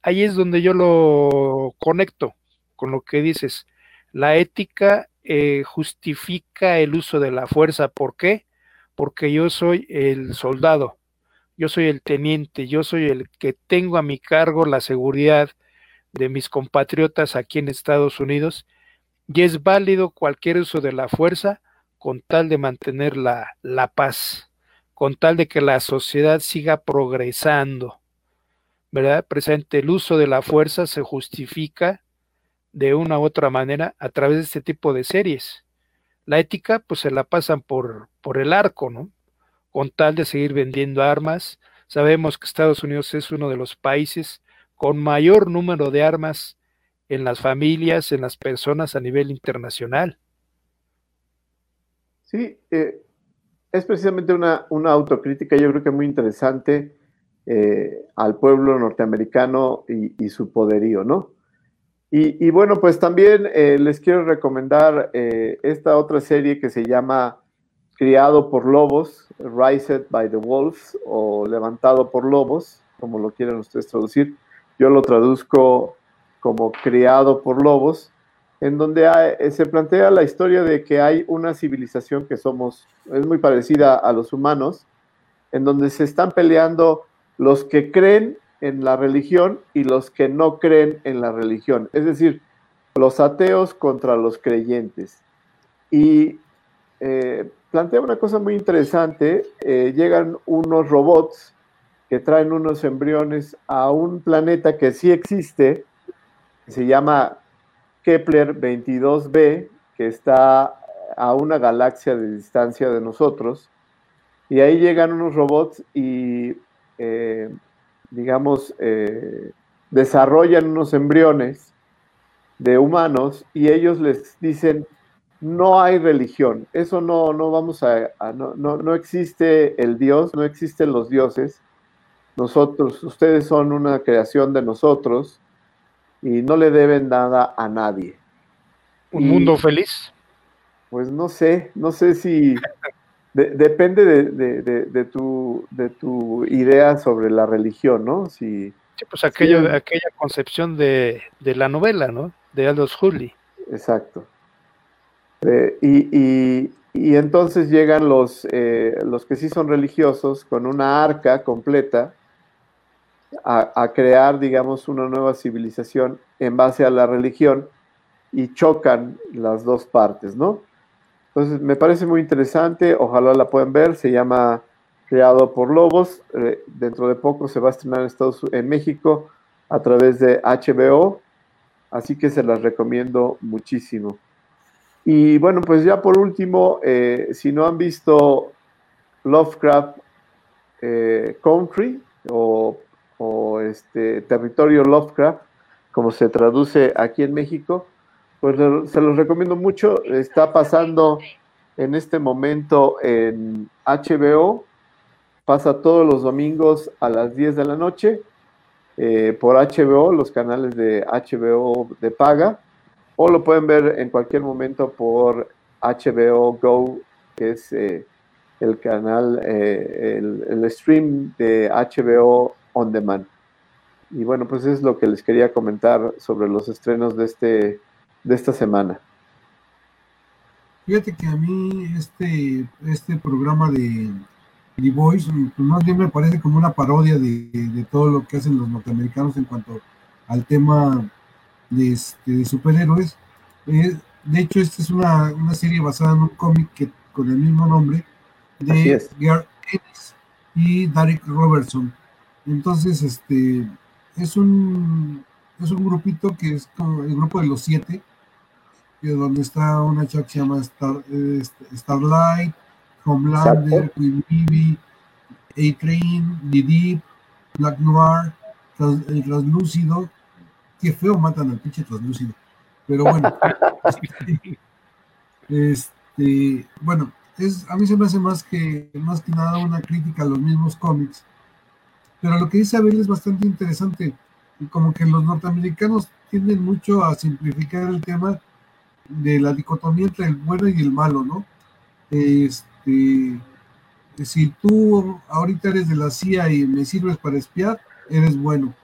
Ahí es donde yo lo conecto con lo que dices. La ética eh, justifica el uso de la fuerza. ¿Por qué? Porque yo soy el soldado, yo soy el teniente, yo soy el que tengo a mi cargo la seguridad de mis compatriotas aquí en Estados Unidos y es válido cualquier uso de la fuerza con tal de mantener la, la paz, con tal de que la sociedad siga progresando. ¿Verdad? Presente el uso de la fuerza se justifica de una u otra manera a través de este tipo de series. La ética, pues se la pasan por, por el arco, ¿no? Con tal de seguir vendiendo armas. Sabemos que Estados Unidos es uno de los países con mayor número de armas en las familias, en las personas a nivel internacional. Sí, eh, es precisamente una, autocrítica, yo creo que muy interesante eh, al pueblo norteamericano y, su poderío, ¿no? Y, bueno, pues también eh, les quiero recomendar esta otra serie que se llama criado por lobos, Rised by the Wolves o levantado por lobos, como lo quieran ustedes traducir. Yo lo traduzco como criado por lobos, en donde eh, se plantea la historia de que hay una civilización que somos, es muy parecida a los humanos, en donde se están peleando los que creen en la religión y los que no creen en la religión. Es decir, los ateos contra los creyentes. Y eh, plantea una cosa muy interesante. Eh, llegan unos robots que traen unos embriones a un planeta que sí existe, se llama Kepler 22b, que está a una galaxia de distancia de nosotros. Y ahí llegan unos robots y, eh, digamos, desarrollan unos embriones de humanos y ellos les dicen, no hay religión, eso no, no vamos a, no, no, existe el Dios, no existen los dioses, nosotros, ustedes son una creación de nosotros y no le deben nada a nadie. ¿Un mundo feliz? Pues no sé, no sé si depende de, tu, de tu idea sobre la religión, ¿no? Si, sí, pues aquello, aquella concepción de, la novela, ¿no? De Aldous Huxley. Exacto. Eh, y, entonces llegan los, eh, los que sí son religiosos con una arca completa a, crear, digamos, una nueva civilización en base a la religión y chocan las dos partes, ¿no? Entonces, me parece muy interesante, ojalá la puedan ver, se llama Creado por Lobos, eh, dentro de poco se va a estrenar en, Estados, en México a través de HBO, así que se las recomiendo muchísimo. Y bueno, pues ya por último, eh, si no han visto Lovecraft eh, Country o, este Territorio Lovecraft, como se traduce aquí en México, pues se los recomiendo mucho. Está pasando en este momento en HBO, pasa todos los domingos a las 10 de la noche eh, por HBO, los canales de HBO de paga o lo pueden ver en cualquier momento por HBO Go, que es eh, el canal, eh, el, stream de HBO On Demand. Y bueno, pues es lo que les quería comentar sobre los estrenos de, este, de esta semana. Fíjate que a mí este, este programa de The Voice, pues más bien me parece como una parodia de, de todo lo que hacen los norteamericanos en cuanto al tema este, de, superhéroes. Eh, de hecho, esta es una, serie basada en un cómic que, con el mismo nombre de Garth Ennis y Derek Robertson. Entonces, este es un es un grupito que es como el grupo de los siete, donde está una chica que se llama este, Starlight, Homelander, Queen Bee, A-Train, Deep, Black Noir, el Translúcido, qué feo matan al pinche translúcido. Pero bueno, este, bueno, es, a mí se me hace más que, más que nada una crítica a los mismos cómics. Pero lo que dice Abel es bastante interesante. Como que los norteamericanos tienden mucho a simplificar el tema de la dicotomía entre el bueno y el malo, ¿no? Este, si tú ahorita eres de la CIA y me sirves para espiar, eres bueno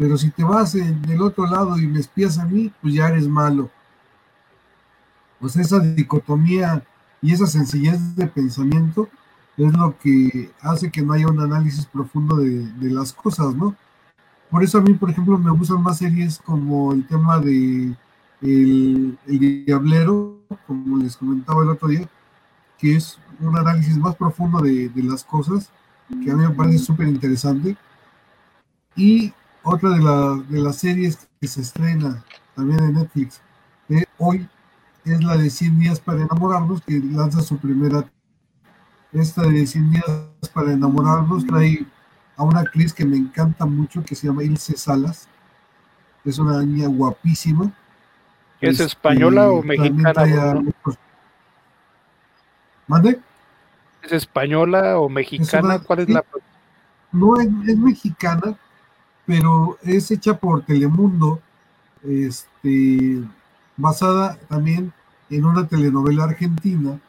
pero si te vas del otro lado y me espías a mí, pues ya eres malo. Pues esa dicotomía y esa sencillez de pensamiento es lo que hace que no haya un análisis profundo de, las cosas, ¿no? Por eso a mí, por ejemplo, me gustan más series como el tema de el, Diablero, como les comentaba el otro día, que es un análisis más profundo de, de las cosas, que a mí me parece súper interesante. Y otra de, de las series que se estrena también en Netflix hoy es la de 100 días para enamorarnos, que lanza su primera. Esta de 100 días para enamorarnos trae a una actriz que me encanta mucho, que se llama Ilse Salas. Es una niña guapísima. ¿Es este, española o mexicana? ¿Mande? ¿Es española o mexicana? ¿Cuál es la.? No, es mexicana, pero es hecha por Telemundo, este, basada también en una telenovela argentina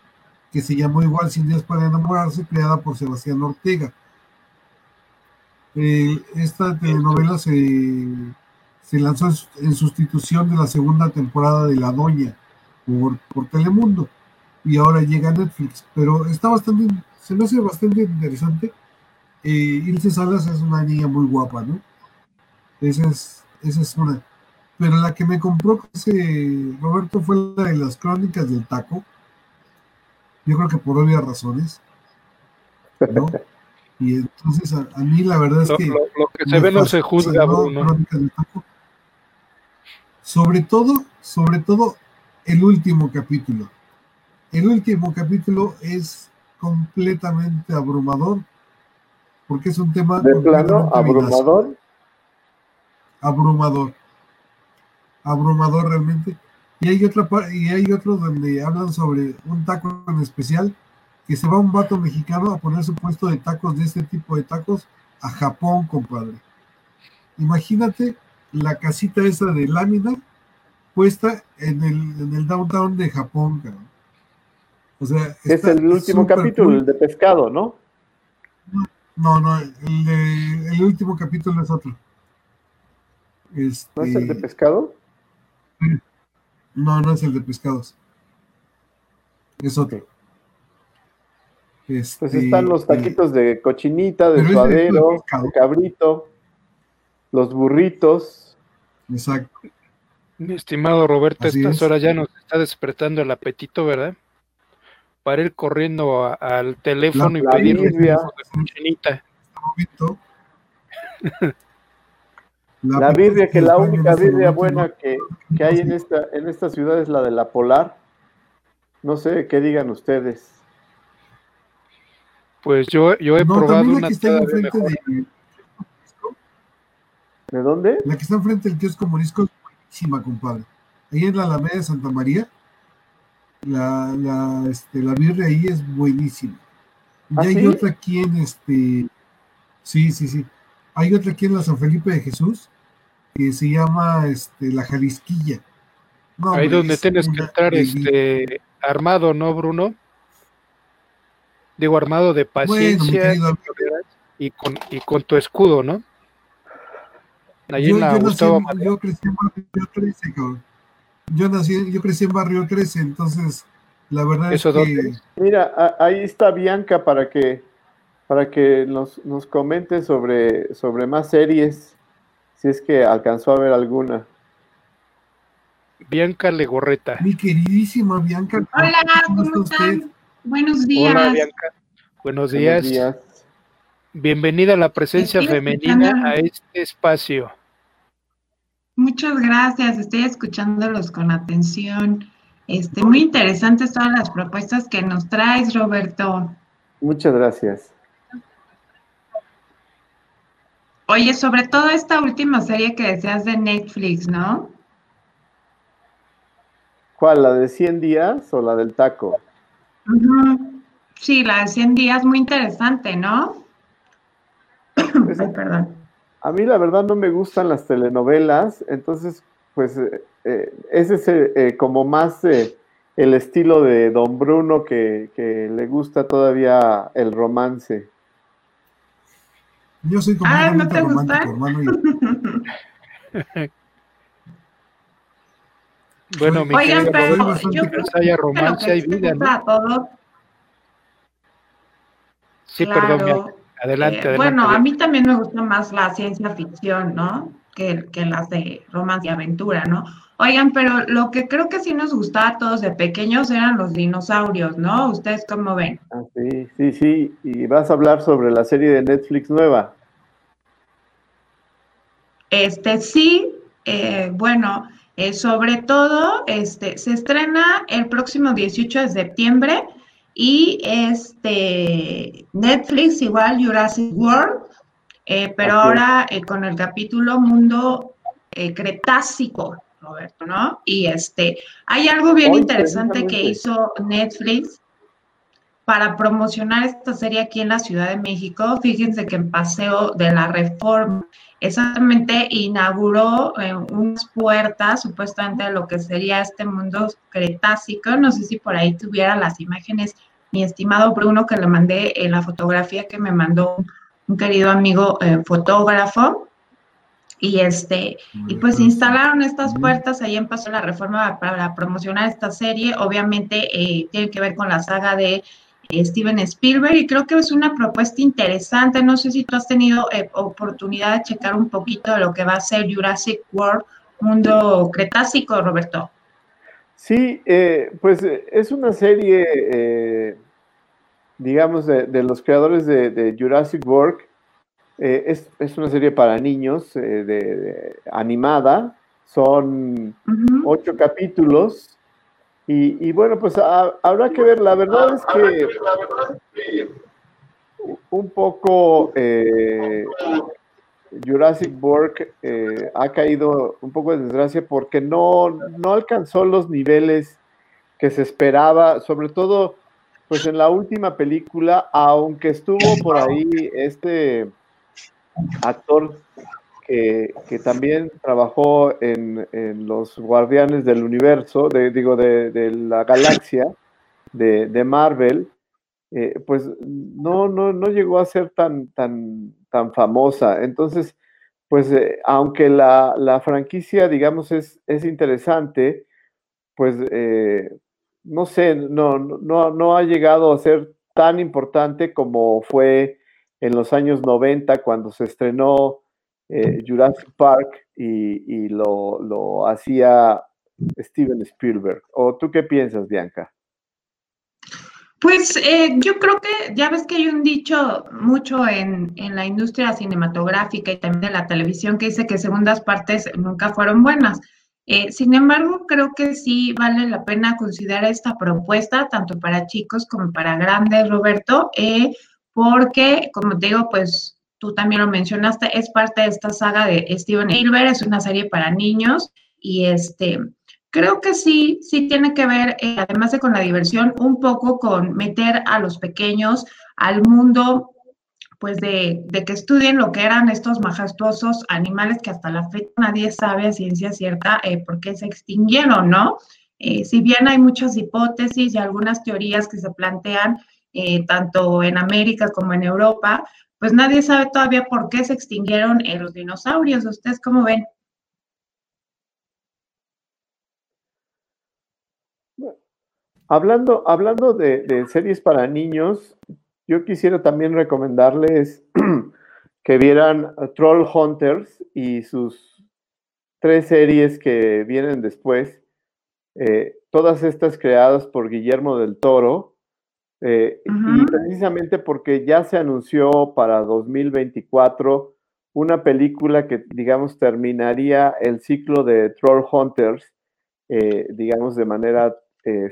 que se llamó igual Cien días para enamorarse, creada por Sebastián Ortega. Eh, esta telenovela se, se lanzó en sustitución de la segunda temporada de La Doña por, por Telemundo y ahora llega a Netflix, pero está bastante, se me hace bastante interesante. Eh, Ilse Salas es una niña muy guapa, ¿no? Esa es, esa es una. Pero la que me compró ese Roberto fue la de las crónicas del taco. Yo creo que por obvias razones. ¿no? Y entonces a, mí la verdad es que... Lo, que se ve no se juzga, Bruno. Sobre todo, sobre todo el último capítulo. El último capítulo es completamente abrumador porque es un tema... ¿De plano abrumador? Abrumador. Abrumador realmente. Y hay otra y hay otro donde hablan sobre un taco en especial que se va un vato mexicano a poner su puesto de tacos de este tipo de tacos a Japón, compadre. Imagínate la casita esa de lámina puesta en el, en el downtown de Japón, cabrón. O sea, es el último capítulo, el de pescado, ¿no? No, no, el, el último capítulo es otro. Este... ¿No es el de pescado? No, no es el de pescados. Es otro. Este, pues están los taquitos de cochinita, de suadero, de, cabrito, los burritos. Exacto. Mi estimado Roberto, a estas horas ya nos está despertando el apetito, ¿verdad? Para ir corriendo al teléfono y pedir de cochinita. La, birria, que la única birria buena que, que, hay en esta, en esta ciudad es la de la Polar. No sé qué digan ustedes. Pues yo, yo he probado una que está enfrente de, de, dónde? La que está enfrente del kiosco Morisco es buenísima, compadre. Ahí en la Alameda de Santa María, la, la, este, la birria ahí es buenísima. Y ¿Ah, hay otra aquí en este. Sí, sí, sí. Hay otra aquí en la San Felipe de Jesús que se llama este, la Jalisquilla. Ahí donde tienes que entrar este, armado, ¿no, Bruno? Digo, armado de paciencia y, con, y con tu escudo, ¿no? Ahí yo, en la Gustavo yo crecí en Barrio 13, cabrón. Yo, nací, yo crecí en Barrio 13, entonces la verdad es que... Mira, ahí está Bianca para que para que nos, nos comente sobre, sobre más series, si es que alcanzó a ver alguna. Bianca Legorreta. Mi queridísima Bianca. Hola, ¿cómo están? Buenos días. Hola, Bianca. Buenos días. Bienvenida a la presencia femenina a este espacio. Muchas gracias, estoy escuchándolos con atención. Este, muy interesantes todas las propuestas que nos traes, Roberto. Muchas gracias. Oye, sobre todo esta última serie que deseas de Netflix, ¿no? ¿Cuál? ¿La de 100 días o la del taco? Sí, la de 100 días, muy interesante, ¿no? Pues, perdón. A mí la verdad no me gustan las telenovelas, entonces, pues, eh, eh, ese es eh, como más el estilo de Don Bruno que, que le gusta todavía el romance. Yo soy ah, ¿no te bueno, mi Oigan, pero yo creo que haya romance y vida, ¿no? Sí, perdón, adelante, eh, adelante, Bueno, a mí también me gusta más la ciencia ficción, ¿no? Que, que las de romance y aventura, ¿no? Oigan, pero lo que creo que sí nos gustaba a todos de pequeños eran los dinosaurios, ¿no? ¿Ustedes cómo ven? Ah, sí, sí, sí. Y vas a hablar sobre la serie de Netflix nueva. Este sí, eh, bueno, eh, sobre todo, este, se estrena el próximo 18 de septiembre y este Netflix igual Jurassic World, eh, pero ahora con el capítulo Mundo Cretácico. Roberto, ¿no? Y este, hay algo bien interesante que hizo Netflix para promocionar esta serie aquí en la Ciudad de México. Fíjense que en Paseo de la Reforma exactamente inauguró eh, unas puertas supuestamente de lo que sería este mundo cretácico. No sé si por ahí tuviera las imágenes mi estimado Bruno, que le mandé eh, la fotografía que me mandó un querido amigo eh, fotógrafo. Y este, y pues instalaron estas puertas ahí Paso la Reforma para promocionar esta serie. Obviamente eh, tiene que ver con la saga de Steven Spielberg y creo que es una propuesta interesante. No sé si tú has tenido oportunidad de checar un poquito de lo que va a ser Jurassic World, mundo cretácico, Roberto. Sí, eh, pues eh, es una serie, eh, digamos, de, los creadores de, Jurassic World. Es, una serie para niños, de, animada. Son ocho capítulos. Y, bueno, pues habrá que ver. La verdad es que un poco Jurassic World eh, ha caído un poco de desgracia porque no, no alcanzó los niveles que se esperaba, sobre todo pues en la última película, aunque estuvo por ahí este actor que, también trabajó en, Los Guardianes del Universo, de, digo, de, la galaxia de, Marvel, eh, pues no, no, no llegó a ser tan, tan, tan famosa. Entonces, pues eh, aunque la, franquicia, digamos, es, es interesante, pues eh, no sé, no, no, no ha llegado a ser tan importante como fue en los años 90 cuando se estrenó eh, Jurassic Park y, lo, lo hacía Steven Spielberg. ¿O tú qué piensas, Bianca? Pues eh, yo creo que ya ves que hay un dicho mucho en, la industria cinematográfica y también de la televisión que dice que segundas partes nunca fueron buenas. Eh, sin embargo, creo que sí vale la pena considerar esta propuesta, tanto para chicos como para grandes, Roberto, eh, porque, como te digo, pues tú también lo mencionaste, es parte de esta saga de Steven Spielberg, es una serie para niños y este Creo que sí, sí tiene que ver, eh, además de con la diversión, un poco con meter a los pequeños al mundo, pues de, que estudien lo que eran estos majestuosos animales que hasta la fecha nadie sabe ciencia cierta eh, por qué se extinguieron, ¿no? Eh, si bien hay muchas hipótesis y algunas teorías que se plantean tanto en América como en Europa, pues nadie sabe todavía por qué se extinguieron los dinosaurios. ¿Ustedes cómo ven? Hablando, hablando de, series para niños, yo quisiera también recomendarles que vieran Troll Hunters y sus tres series que vienen después, eh, todas estas creadas por Guillermo del Toro, eh, y precisamente porque ya se anunció para 2024 una película que, digamos, terminaría el ciclo de Troll Hunters, eh, digamos, de manera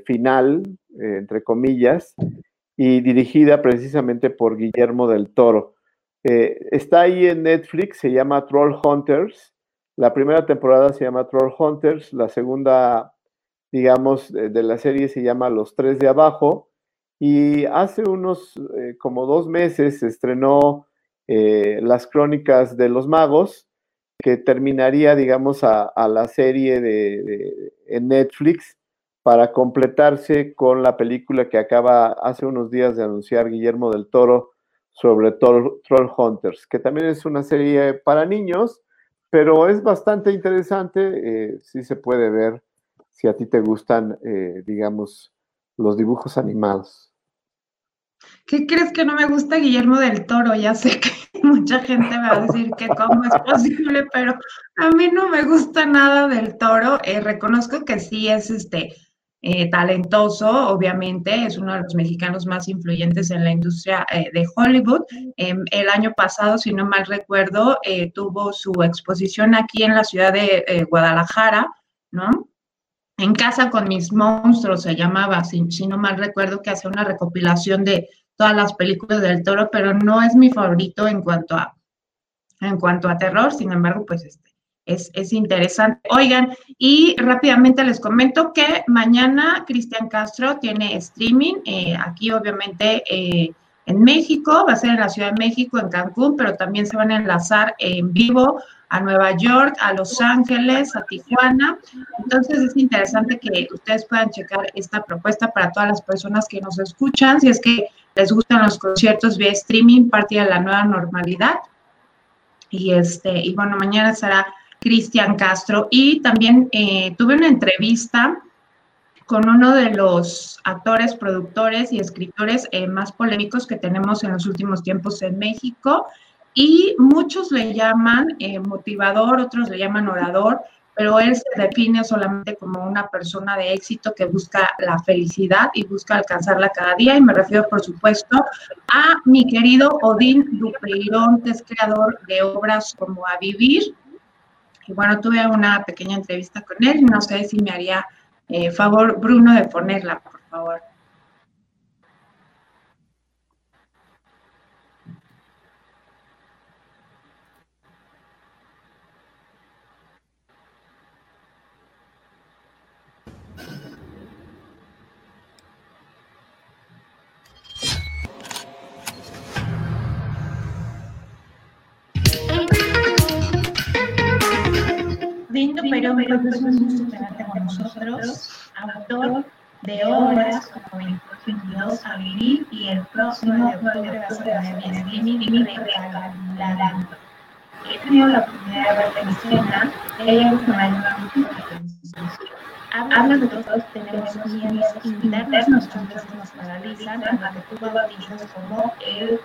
final, entre comillas, y dirigida precisamente por Guillermo del Toro. Eh, está ahí en Netflix, se llama Troll Hunters. La primera temporada se llama Troll Hunters, la segunda, digamos, de la serie se llama Los Tres de Abajo. Y hace unos, como dos meses, se estrenó Las Crónicas de los Magos, que terminaría, digamos, a, la serie de, en Netflix para completarse con la película que acaba hace unos días de anunciar Guillermo del Toro sobre Troll, Hunters, que también es una serie para niños, pero es bastante interesante, eh, sí se puede ver si a ti te gustan, eh, digamos, los dibujos animados. ¿Qué crees que no me gusta Guillermo del Toro? Ya sé que mucha gente va a decir que cómo es posible, pero a mí no me gusta nada del Toro. Eh, reconozco que sí es este eh, talentoso, obviamente, es uno de los mexicanos más influyentes en la industria eh, de Hollywood. Em, el año pasado, si no mal recuerdo, eh, tuvo su exposición aquí en la ciudad de Guadalajara, ¿no? En casa con mis monstruos se llamaba, si, si no mal recuerdo, que hace una recopilación de todas las películas del toro, pero no es mi favorito en cuanto a, en cuanto a terror, sin embargo, pues este, es, interesante. Oigan, y rápidamente les comento que mañana Cristian Castro tiene streaming, eh, aquí obviamente eh, en México, va a ser en la Ciudad de México, en Cancún, pero también se van a enlazar en vivo a Nueva York, a Los Ángeles, a Tijuana. Entonces es interesante que ustedes puedan checar esta propuesta para todas las personas que nos escuchan, si es que les gustan los conciertos vía streaming, parte de la nueva normalidad. Y este, y bueno, mañana será Cristian Castro. Y también eh, tuve una entrevista con uno de los actores, productores y escritores eh, más polémicos que tenemos en los últimos tiempos en México. Y muchos le llaman eh, motivador, otros le llaman orador, pero él se define solamente como una persona de éxito que busca la felicidad y busca alcanzarla cada día. Y me refiero, por supuesto, a mi querido Odín Dupeirón, que es creador de obras como A Vivir. Y bueno, tuve una pequeña entrevista con él, no sé si me haría eh, favor, Bruno, de ponerla, por favor. Lindo, pero es un tenerte con nosotros, autor de obras como 22 a vivir y el próximo de a streaming y recalculando. He tenido la oportunidad de verte en Habla de todos tenemos miedos internos, nos paralizan, la que tú bautizas como el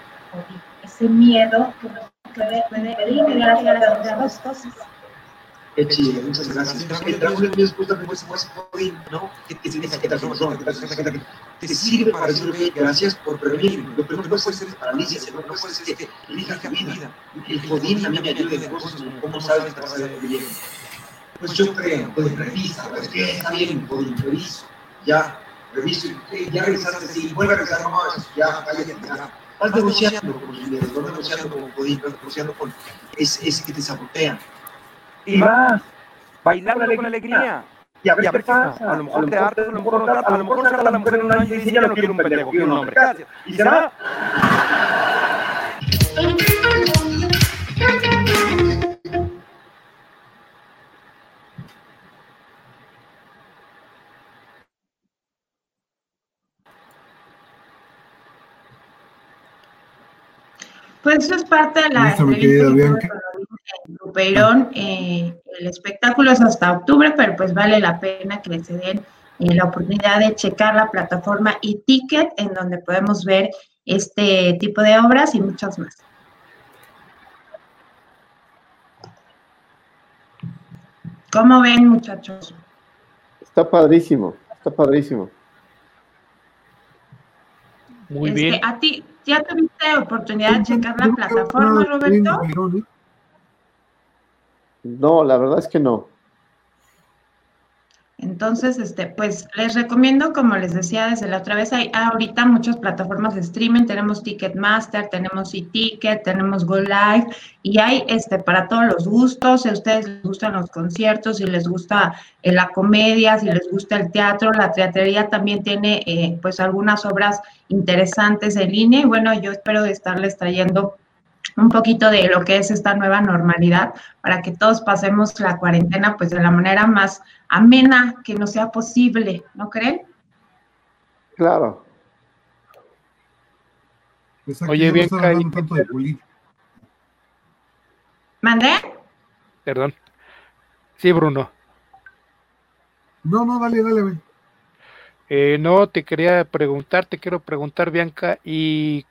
ese miedo que nos puede, impedir hacer las dos cosas. Qué chido, muchas gracias. El trabajo de mi esposa me fue más jodido, ¿no? ¿Qué significa que te te sirve para decir, gracias por prevenir. Lo primero que no puede ser es parálisis, no puede ser que elija mi vida. El jodín también me ayuda de cosas, ¿cómo sabes que te vas a hacer bien? Pues yo creo, pues revisa, pues que está bien, jodín, reviso, ya, reviso, ya revisaste, sí, vuelve a revisar, no, ya, cállate, ya. Vas negociando con los líderes, vas negociando con jodín, vas negociando con ese que te sabotea y vas bailando con alegría. Y a ver, qué pasa. A lo mejor te hartas, a lo mejor no te a lo mejor sale la mujer en un año y dice, ya no quiero un pendejo, quiero un hombre. Gracias. Y se va. Pues eso es parte de la entrevista Perón. Eh, el espectáculo es hasta octubre, pero pues vale la pena que se den eh, la oportunidad de checar la plataforma e-ticket en donde podemos ver este tipo de obras y muchas más. ¿Cómo ven, muchachos? Está padrísimo, está padrísimo. Muy bien. A ti, ¿ya tuviste oportunidad de checar la plataforma, Roberto? No, la verdad es que no. Entonces, este, pues les recomiendo, como les decía desde la otra vez, hay ahorita muchas plataformas de streaming, tenemos Ticketmaster, tenemos eTicket, tenemos Go Live, y hay este para todos los gustos, si a ustedes les gustan los conciertos, si les gusta eh, la comedia, si les gusta el teatro, la teatrería también tiene eh, pues algunas obras interesantes en línea, y bueno, yo espero estarles trayendo un poquito de lo que es esta nueva normalidad para que todos pasemos la cuarentena pues de la manera más amena que no sea posible, ¿no creen? Claro. Oye, bien, ¿Mandé? Perdón. Sí, Bruno. No, no, dale, dale, eh, no, te quería preguntar, te quiero preguntar, Bianca, ¿y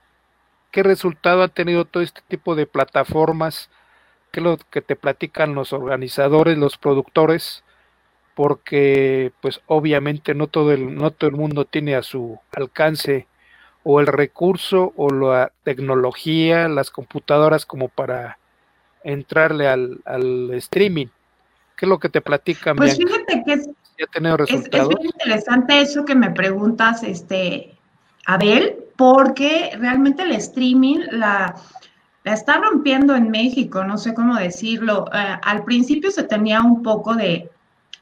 qué resultado ha tenido todo este tipo de plataformas, qué es lo que te platican los organizadores, los productores, porque pues obviamente no todo el, no todo el mundo tiene a su alcance o el recurso o la tecnología, las computadoras como para entrarle al, streaming. ¿Qué es lo que te platican? Pues fíjate que es, es, muy interesante eso que me preguntas, este, Abel, porque realmente el streaming la, está rompiendo en México, no sé cómo decirlo. Eh, al principio se tenía un poco de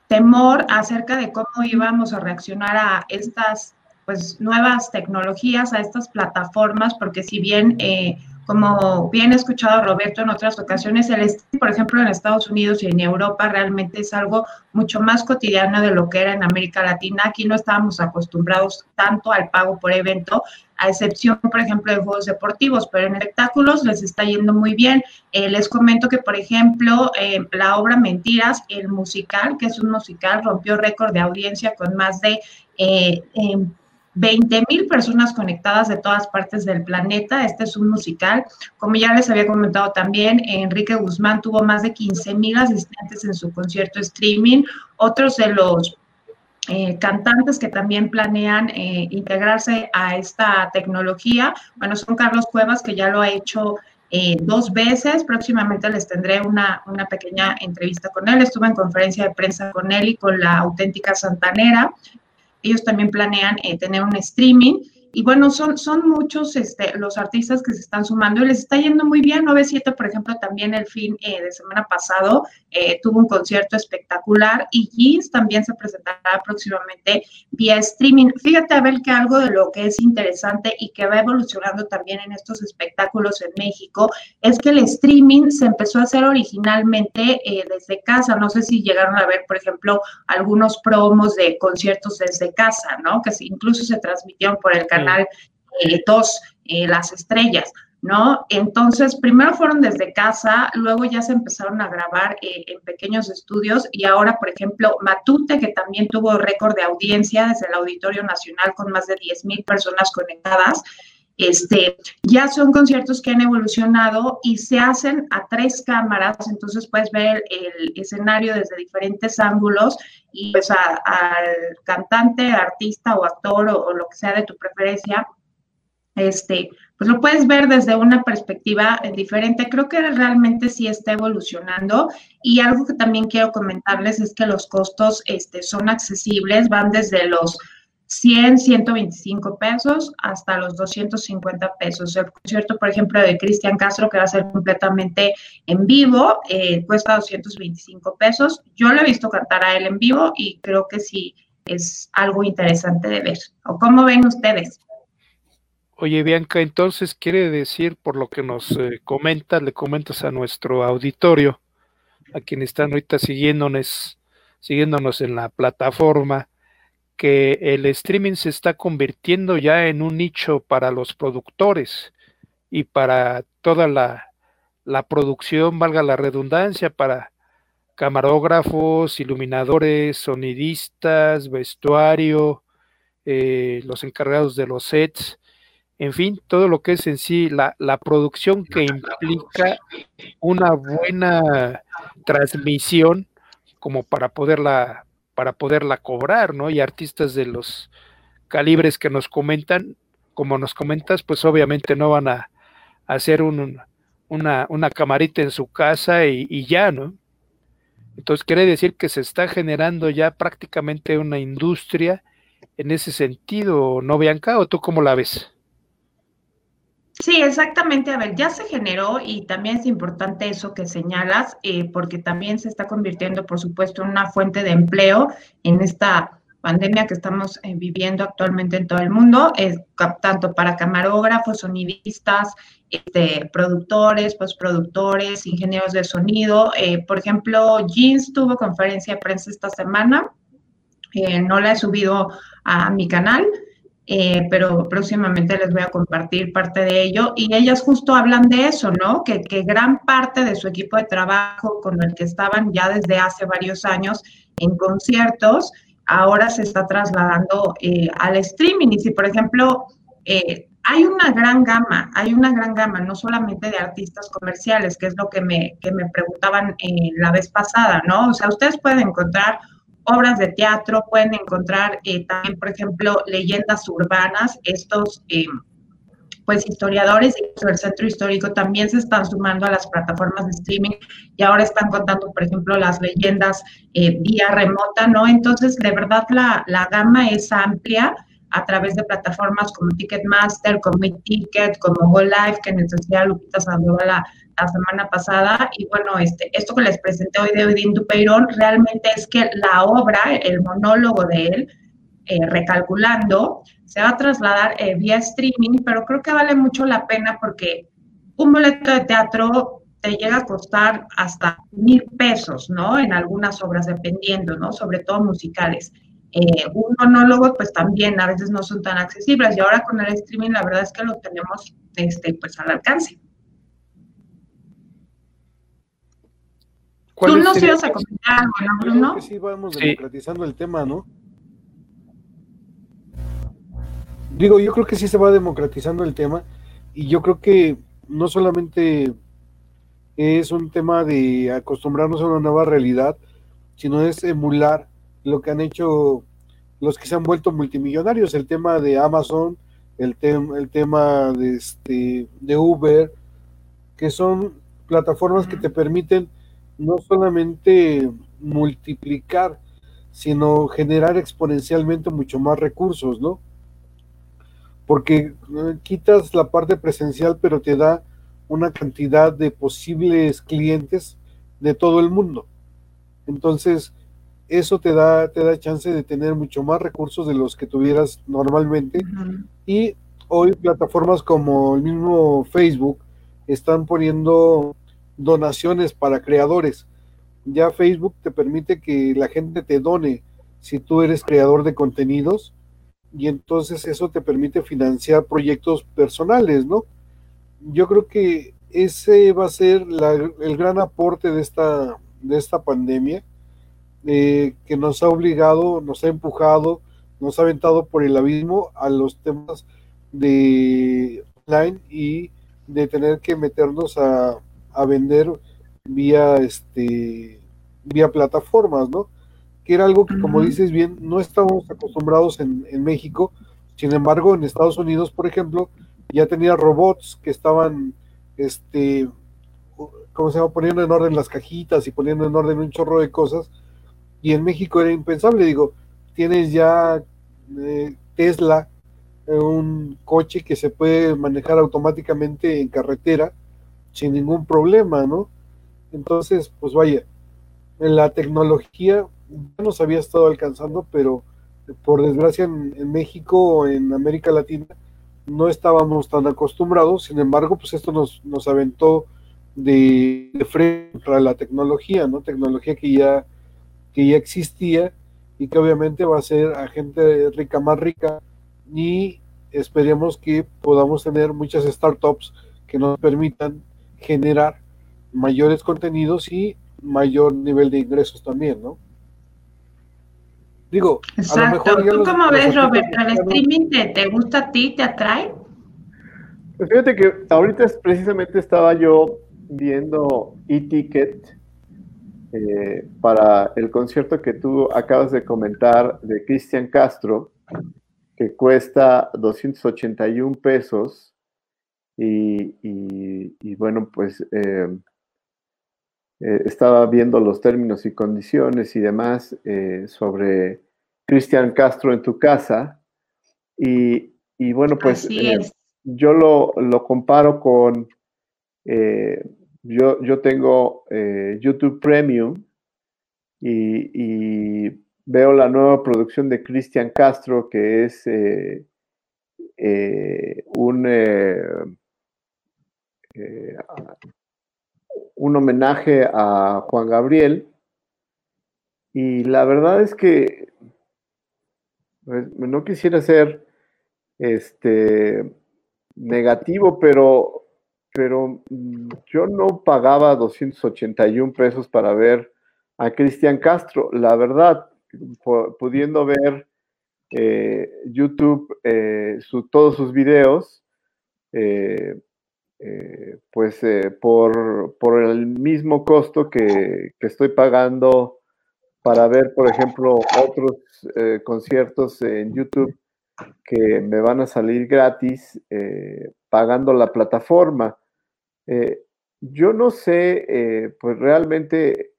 temor acerca de cómo íbamos a reaccionar a estas pues nuevas tecnologías, a estas plataformas, porque si bien eh, como bien he escuchado Roberto en otras ocasiones, el streaming, por ejemplo, en Estados Unidos y en Europa realmente es algo mucho más cotidiano de lo que era en América Latina. Aquí no estábamos acostumbrados tanto al pago por evento, a excepción, por ejemplo, de juegos deportivos, pero en espectáculos les está yendo muy bien. Eh, les comento que, por ejemplo, eh, la obra Mentiras, el musical, que es un musical, rompió récord de audiencia con más de eh, 20 mil personas conectadas de todas partes del planeta. Este es un musical. Como ya les había comentado también, Enrique Guzmán tuvo más de 15 mil asistentes en su concierto streaming. Otros de los eh, cantantes que también planean eh, integrarse a esta tecnología, bueno, son Carlos Cuevas, que ya lo ha hecho eh, dos veces. Próximamente les tendré una, una pequeña entrevista con él. Estuve en conferencia de prensa con él y con la auténtica Santanera. Ellos también planean eh, tener un streaming y bueno, son, son muchos este, los artistas que se están sumando y les está yendo muy bien. 97, por ejemplo, también el fin eh, de semana pasado eh, tuvo un concierto espectacular y Jeans también se presentará próximamente vía streaming. Fíjate, Abel, que algo de lo que es interesante y que va evolucionando también en estos espectáculos en México es que el streaming se empezó a hacer originalmente eh, desde casa. No sé si llegaron a ver, por ejemplo, algunos promos de conciertos desde casa, ¿no? Que incluso se transmitieron por el canal canal 2, eh, Las Estrellas, ¿no? Entonces, primero fueron desde casa, luego ya se empezaron a grabar eh, en pequeños estudios y ahora, por ejemplo, Matute, que también tuvo récord de audiencia desde el Auditorio Nacional con más de 10 mil personas conectadas, este, ya son conciertos que han evolucionado y se hacen a tres cámaras, entonces puedes ver el, escenario desde diferentes ángulos y pues al cantante, artista o actor o, lo que sea de tu preferencia, este, pues lo puedes ver desde una perspectiva diferente. Creo que realmente sí está evolucionando y algo que también quiero comentarles es que los costos este, son accesibles, van desde los 100, 125 pesos hasta los 250 pesos. El concierto, por ejemplo, de Cristian Castro, que va a ser completamente en vivo, eh, cuesta 225 pesos. Yo lo he visto cantar a él en vivo y creo que sí es algo interesante de ver. ¿O cómo ven ustedes? Oye, Bianca, entonces quiere decir, por lo que nos eh, comentas, le comentas a nuestro auditorio, a quienes están ahorita siguiéndonos, siguiéndonos en la plataforma, que el streaming se está convirtiendo ya en un nicho para los productores y para toda la, producción, valga la redundancia, para camarógrafos, iluminadores, sonidistas, vestuario, eh, los encargados de los sets, en fin, todo lo que es en sí la, la producción que implica una buena transmisión como para poderla para poderla cobrar, ¿no? Y artistas de los calibres que nos comentan, como nos comentas, pues obviamente no van a, hacer una, una, camarita en su casa y, ya, ¿no? Entonces quiere decir que se está generando ya prácticamente una industria en ese sentido, ¿no, Bianca? ¿O tú cómo la ves? Sí, exactamente. A ver, ya se generó y también es importante eso que señalas, eh, porque también se está convirtiendo, por supuesto, en una fuente de empleo en esta pandemia que estamos eh, viviendo actualmente en todo el mundo, tanto para camarógrafos, sonidistas, este, productores, postproductores, ingenieros de sonido. Eh, por ejemplo, Jeans tuvo conferencia de prensa esta semana, no la he subido a mi canal, eh, pero próximamente les voy a compartir parte de ello. Y ellas justo hablan de eso, ¿no? Que, gran parte de su equipo de trabajo con el que estaban ya desde hace varios años en conciertos, ahora se está trasladando eh, al streaming. Y si, por ejemplo, eh, hay una gran gama, hay una gran gama, no solamente de artistas comerciales, que es lo que me, que me preguntaban la vez pasada, ¿no? O sea, ustedes pueden encontrar obras de teatro, pueden encontrar eh, también, por ejemplo, leyendas urbanas, estos eh, pues historiadores del centro histórico también se están sumando a las plataformas de streaming y ahora están contando, por ejemplo, las leyendas eh, vía remota, ¿no? Entonces, de verdad, la, la gama es amplia a través de plataformas como Ticketmaster, como Ticket, como Go Live, que en el Lupita Sandoval la, la semana pasada. Y bueno, este, esto que les presenté hoy de Odín Dupeirón realmente es que la obra, el monólogo de él, eh, recalculando, se va a trasladar eh, vía streaming, pero creo que vale mucho la pena porque un boleto de teatro te llega a costar hasta mil pesos, ¿no? En algunas obras, dependiendo, ¿no? Sobre todo musicales. Eh, un monólogo, pues también a veces no son tan accesibles. Y ahora con el streaming, la verdad es que lo tenemos, este, pues al alcance. Tú nos ibas a comentar algo, ¿no, Bruno? sí, vamos democratizando el tema, ¿no? Digo, yo creo que sí se va democratizando el tema y yo creo que no solamente es un tema de acostumbrarnos a una nueva realidad, sino es emular lo que han hecho los que se han vuelto multimillonarios, el tema de Amazon, el, el tema de, este, de Uber, que son plataformas que te permiten no solamente multiplicar, sino generar exponencialmente mucho más recursos, ¿no? Porque eh, quitas la parte presencial, pero te da una cantidad de posibles clientes de todo el mundo. Entonces, eso te da, te da chance de tener mucho más recursos de los que tuvieras normalmente. Y hoy plataformas como el mismo Facebook están poniendo donaciones para creadores. Ya Facebook te permite que la gente te done si tú eres creador de contenidos y entonces eso te permite financiar proyectos personales, ¿no? Yo creo que ese va a ser el gran aporte de esta, de esta pandemia, eh, que nos ha obligado, nos ha empujado, nos ha aventado por el abismo a los temas de online y de tener que meternos a, a vender vía este vía plataformas, ¿no? Que era algo que, como dices bien, no estábamos acostumbrados en, en, México. Sin embargo, en Estados Unidos, por ejemplo, ya tenía robots que estaban, este, ¿cómo se llama? Poniendo en orden las cajitas y poniendo en orden un chorro de cosas. Y en México era impensable. Digo, tienes ya eh, Tesla, eh, un coche que se puede manejar automáticamente en carretera sin ningún problema, ¿no? Entonces, pues vaya, en la tecnología ya nos había estado alcanzando, pero por desgracia en, México o en América Latina no estábamos tan acostumbrados, sin embargo, pues esto nos, nos aventó de, frente a la tecnología, ¿no? Tecnología que ya, que ya existía y que obviamente va a ser a gente rica más rica y esperemos que podamos tener muchas startups que nos permitan generar mayores contenidos y mayor nivel de ingresos también, ¿no? Digo, Exacto. ¿Tú cómo ves, Roberto? ¿El streaming te, gusta a ti, te atrae? Pues fíjate que ahorita precisamente estaba yo viendo e-ticket eh, para el concierto que tú acabas de comentar de Cristian Castro, que cuesta 281 pesos y, bueno, pues eh, eh, estaba viendo los términos y condiciones y demás eh, sobre Cristian Castro en tu casa. Y, bueno, pues yo lo, comparo con, yo, yo tengo YouTube Premium y, veo la nueva producción de Cristian Castro, que es un eh, un homenaje a Juan Gabriel. Y la verdad es que pues, no quisiera ser este negativo, pero, pero yo no pagaba 281 pesos para ver a Cristian Castro. La verdad, pudiendo ver eh, YouTube eh, todos sus videos, eh, pues eh, por, el mismo costo que, estoy pagando para ver, por ejemplo, otros eh, conciertos en YouTube que me van a salir gratis pagando la plataforma. yo no sé, pues realmente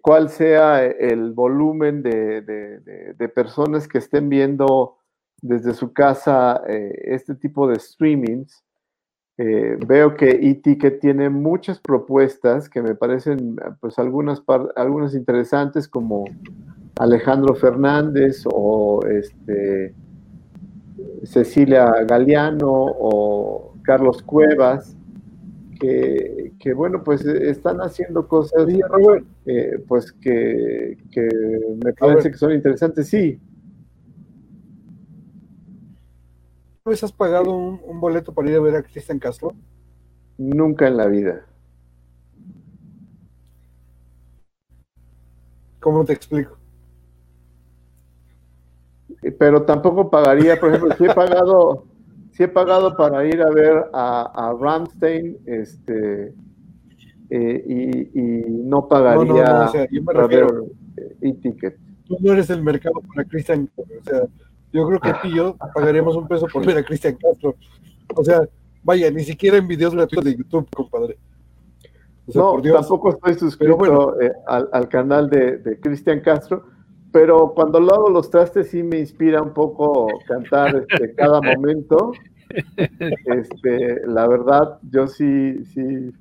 cuál sea el volumen de, de, personas que estén viendo desde su casa este tipo de streamings. Eh, veo que eTicket tiene muchas propuestas que me parecen, pues, algunas, algunas interesantes, como Alejandro Fernández o este, Cecilia Galeano o Carlos Cuevas. que, bueno, pues están haciendo cosas eh, pues que, me parece que son interesantes, sí. ¿Vez has pagado un, boleto para ir a ver a Cristian Castro? Nunca en la vida. ¿Cómo te explico? Pero tampoco pagaría, por ejemplo, si he pagado, si he pagado para ir a ver a, Ramstein, este, eh, y, no pagaría para ver e-ticket. Tú no eres el mercado para Cristian, o sea, yo creo que tú y yo pagaríamos un peso por ver a Cristian Castro. O sea, vaya, ni siquiera en videos gratuitos de YouTube, compadre. no, tampoco estoy suscrito eh, al, canal de, Cristian Castro, pero cuando lavo los trastes sí me inspira un poco cantar este, cada momento. Este, la verdad, yo sí, sí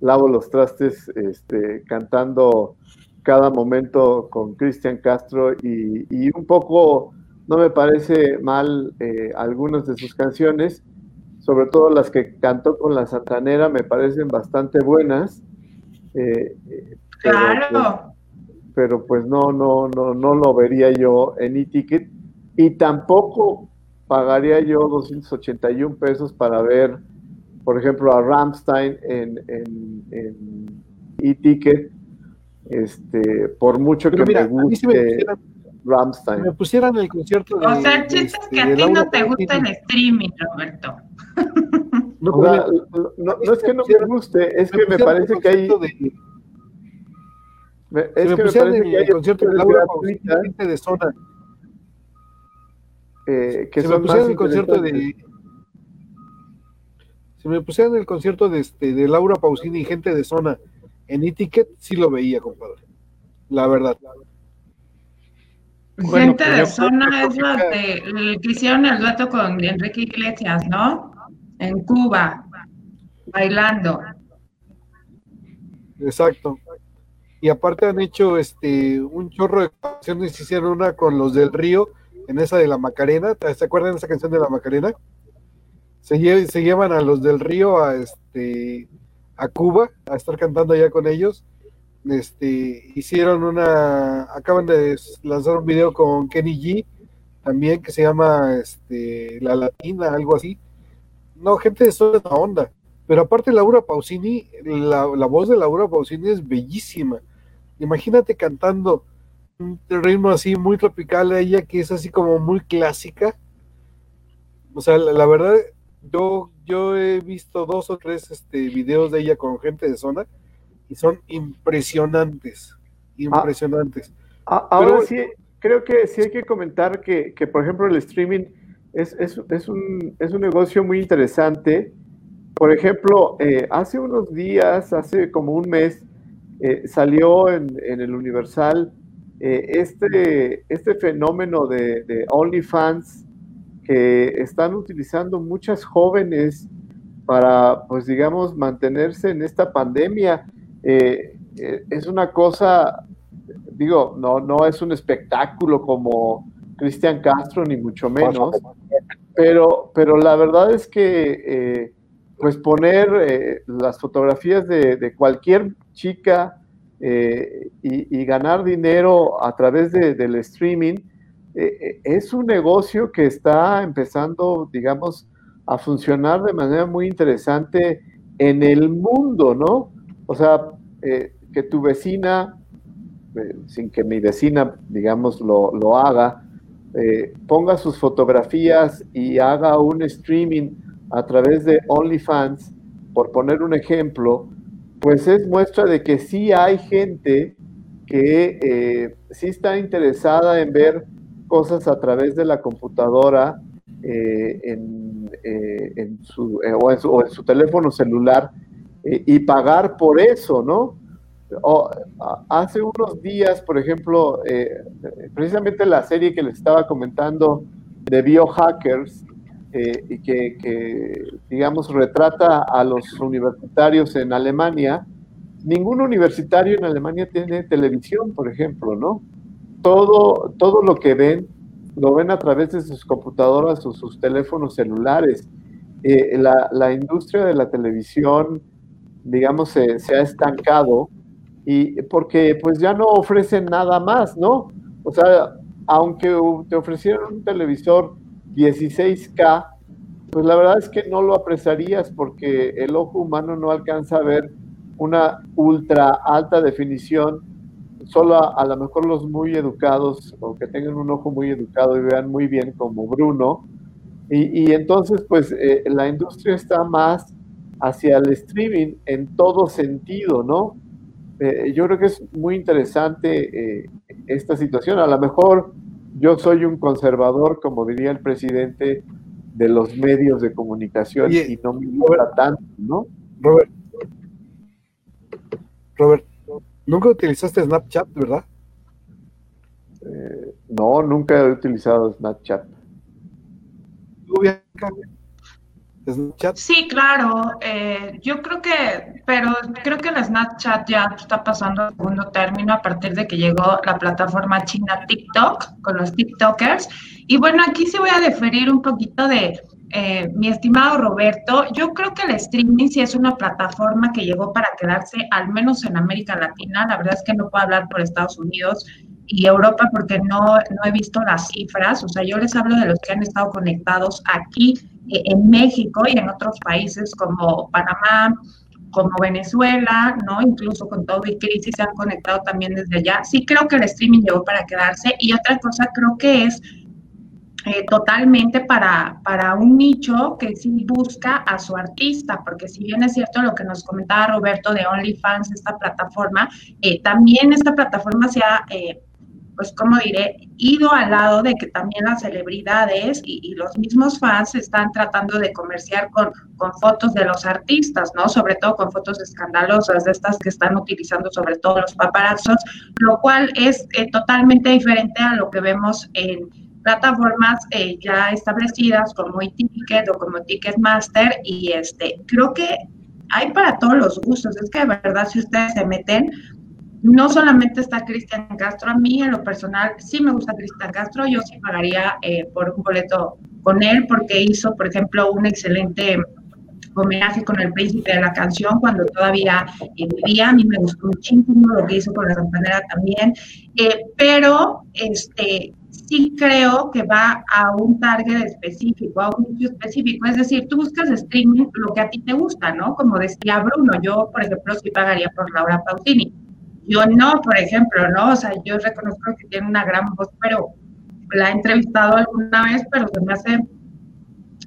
lavo los trastes este, cantando cada momento con Cristian Castro y, y un poco no me parece mal eh, algunas de sus canciones, sobre todo las que cantó con la Santanera, me parecen bastante buenas. Eh, eh, claro. Pues, pero pues no, no, no, no lo vería yo en e-ticket y tampoco pagaría yo 281 pesos para ver, por ejemplo, a Ramstein en, en, e-ticket, este, por mucho que me guste. Ramstein. Me pusieran el concierto de. O sea, el chiste es que a ti no te gusta el streaming, Roberto. No, no, es que no me guste, es que me parece que hay. es que me parece que hay el concierto de Laura gente de zona. Eh, que si me pusieran el concierto de. Si me pusieran el concierto de, este, de Laura Pausini y gente de zona en e-ticket, sí lo veía, compadre. La verdad. La verdad. Gente pues de zona es la de, que hicieron el dueto con Enrique Iglesias, ¿no? En Cuba, bailando. Exacto. Y aparte han hecho este un chorro de canciones, hicieron una con los del Río, en esa de la Macarena, ¿se acuerdan de esa canción de la Macarena? Se, se llevan a los del Río a este a Cuba a estar cantando allá con ellos este, hicieron una, acaban de lanzar un video con Kenny G, también que se llama este, La Latina, algo así. No, gente de toda onda. Pero aparte Laura Pausini, la, voz de Laura Pausini es bellísima. Imagínate cantando un ritmo así muy tropical a ella, que es así como muy clásica. O sea, la, verdad, yo, yo he visto dos o tres este, videos de ella con gente de zona y son impresionantes, impresionantes. Ah, ah, ahora sí, creo que sí hay que comentar que, por ejemplo, el streaming es, es, un, es, un, negocio muy interesante. Por ejemplo, eh, hace unos días, hace como un mes, eh, salió en, el Universal eh, este, este fenómeno de, de OnlyFans que están utilizando muchas jóvenes para, pues digamos, mantenerse en esta pandemia. Eh, eh, es una cosa, digo, no, no es un espectáculo como Cristian Castro, ni mucho menos, pero, pero la verdad es que eh, pues poner las fotografías de, cualquier chica y, ganar dinero a través del streaming es un negocio que está empezando, digamos, a funcionar de manera muy interesante en el mundo, ¿no? O sea, eh, que tu vecina, eh, sin que mi vecina, digamos, lo, haga, eh, ponga sus fotografías y haga un streaming a través de OnlyFans, por poner un ejemplo, pues es muestra de que sí hay gente que sí está interesada en ver cosas a través de la computadora o en su teléfono celular y pagar por eso, ¿no? hace unos días, por ejemplo, eh, precisamente la serie que les estaba comentando de biohackers, eh, y que, digamos, retrata a los universitarios en Alemania, ningún universitario en Alemania tiene televisión, por ejemplo, ¿no? Todo, todo lo que ven, lo ven a través de sus computadoras o sus teléfonos celulares. Eh, la, la industria de la televisión, digamos, se, ha estancado y porque pues ya no ofrecen nada más, ¿no? O sea, aunque te ofrecieron un televisor 16K, pues la verdad es que no lo apreciarías porque el ojo humano no alcanza a ver una ultra alta definición, solo a, lo mejor los muy educados o que tengan un ojo muy educado y vean muy bien como Bruno. Y, entonces, pues eh, la industria está más hacia el streaming en todo sentido, ¿no? Eh, yo creo que es muy interesante eh, esta situación. A lo mejor yo soy un conservador, como diría el presidente, de los medios de comunicación y no me gusta tanto, ¿no? Robert, Robert, nunca utilizaste Snapchat, ¿verdad? Eh, no, nunca he utilizado Snapchat. Snapchat. Sí, claro. Eh, yo creo que, pero creo que el Snapchat ya está pasando a segundo término a partir de que llegó la plataforma china TikTok con los TikTokers. Y bueno, aquí sí voy a deferir un poquito de eh, mi estimado Roberto, yo creo que el streaming sí es una plataforma que llegó para quedarse, al menos en América Latina. La verdad es que no puedo hablar por Estados Unidos y Europa porque no, no he visto las cifras. O sea, yo les hablo de los que han estado conectados aquí en México y en otros países como Panamá, como Venezuela, ¿no? Incluso con todo y crisis se han conectado también desde allá. Sí creo que el streaming llegó para quedarse. Y otra cosa creo que es eh, totalmente para, para un nicho que sí busca a su artista, porque si bien es cierto lo que nos comentaba Roberto de OnlyFans, esta plataforma, eh, también esta plataforma se ha, eh, pues como diré, ido al lado de que también las celebridades y, los mismos fans están tratando de comerciar con, con fotos de los artistas, ¿no? Sobre todo con fotos escandalosas, de estas que están utilizando sobre todo los paparazzos, lo cual es totalmente diferente a lo que vemos en plataformas eh, ya establecidas como Ticket o como Ticketmaster y este, creo que hay para todos los gustos. Es que de verdad, si ustedes se meten, no solamente está Cristian Castro, a mí en lo personal sí me gusta Cristian Castro, yo sí pagaría eh, por un boleto con él porque hizo, por ejemplo, un excelente homenaje con el príncipe de la canción cuando todavía eh, vivía, a mí me gustó muchísimo lo que hizo con la campanera también, pero este sí creo que va a un target específico, a un específico. Es decir, tú buscas streaming lo que a ti te gusta, ¿no? Como decía Bruno, yo, por ejemplo, sí pagaría por Laura Pausini. Yo no, por ejemplo, ¿no? O sea, yo reconozco que tiene una gran voz, pero la he entrevistado alguna vez, pero se me hace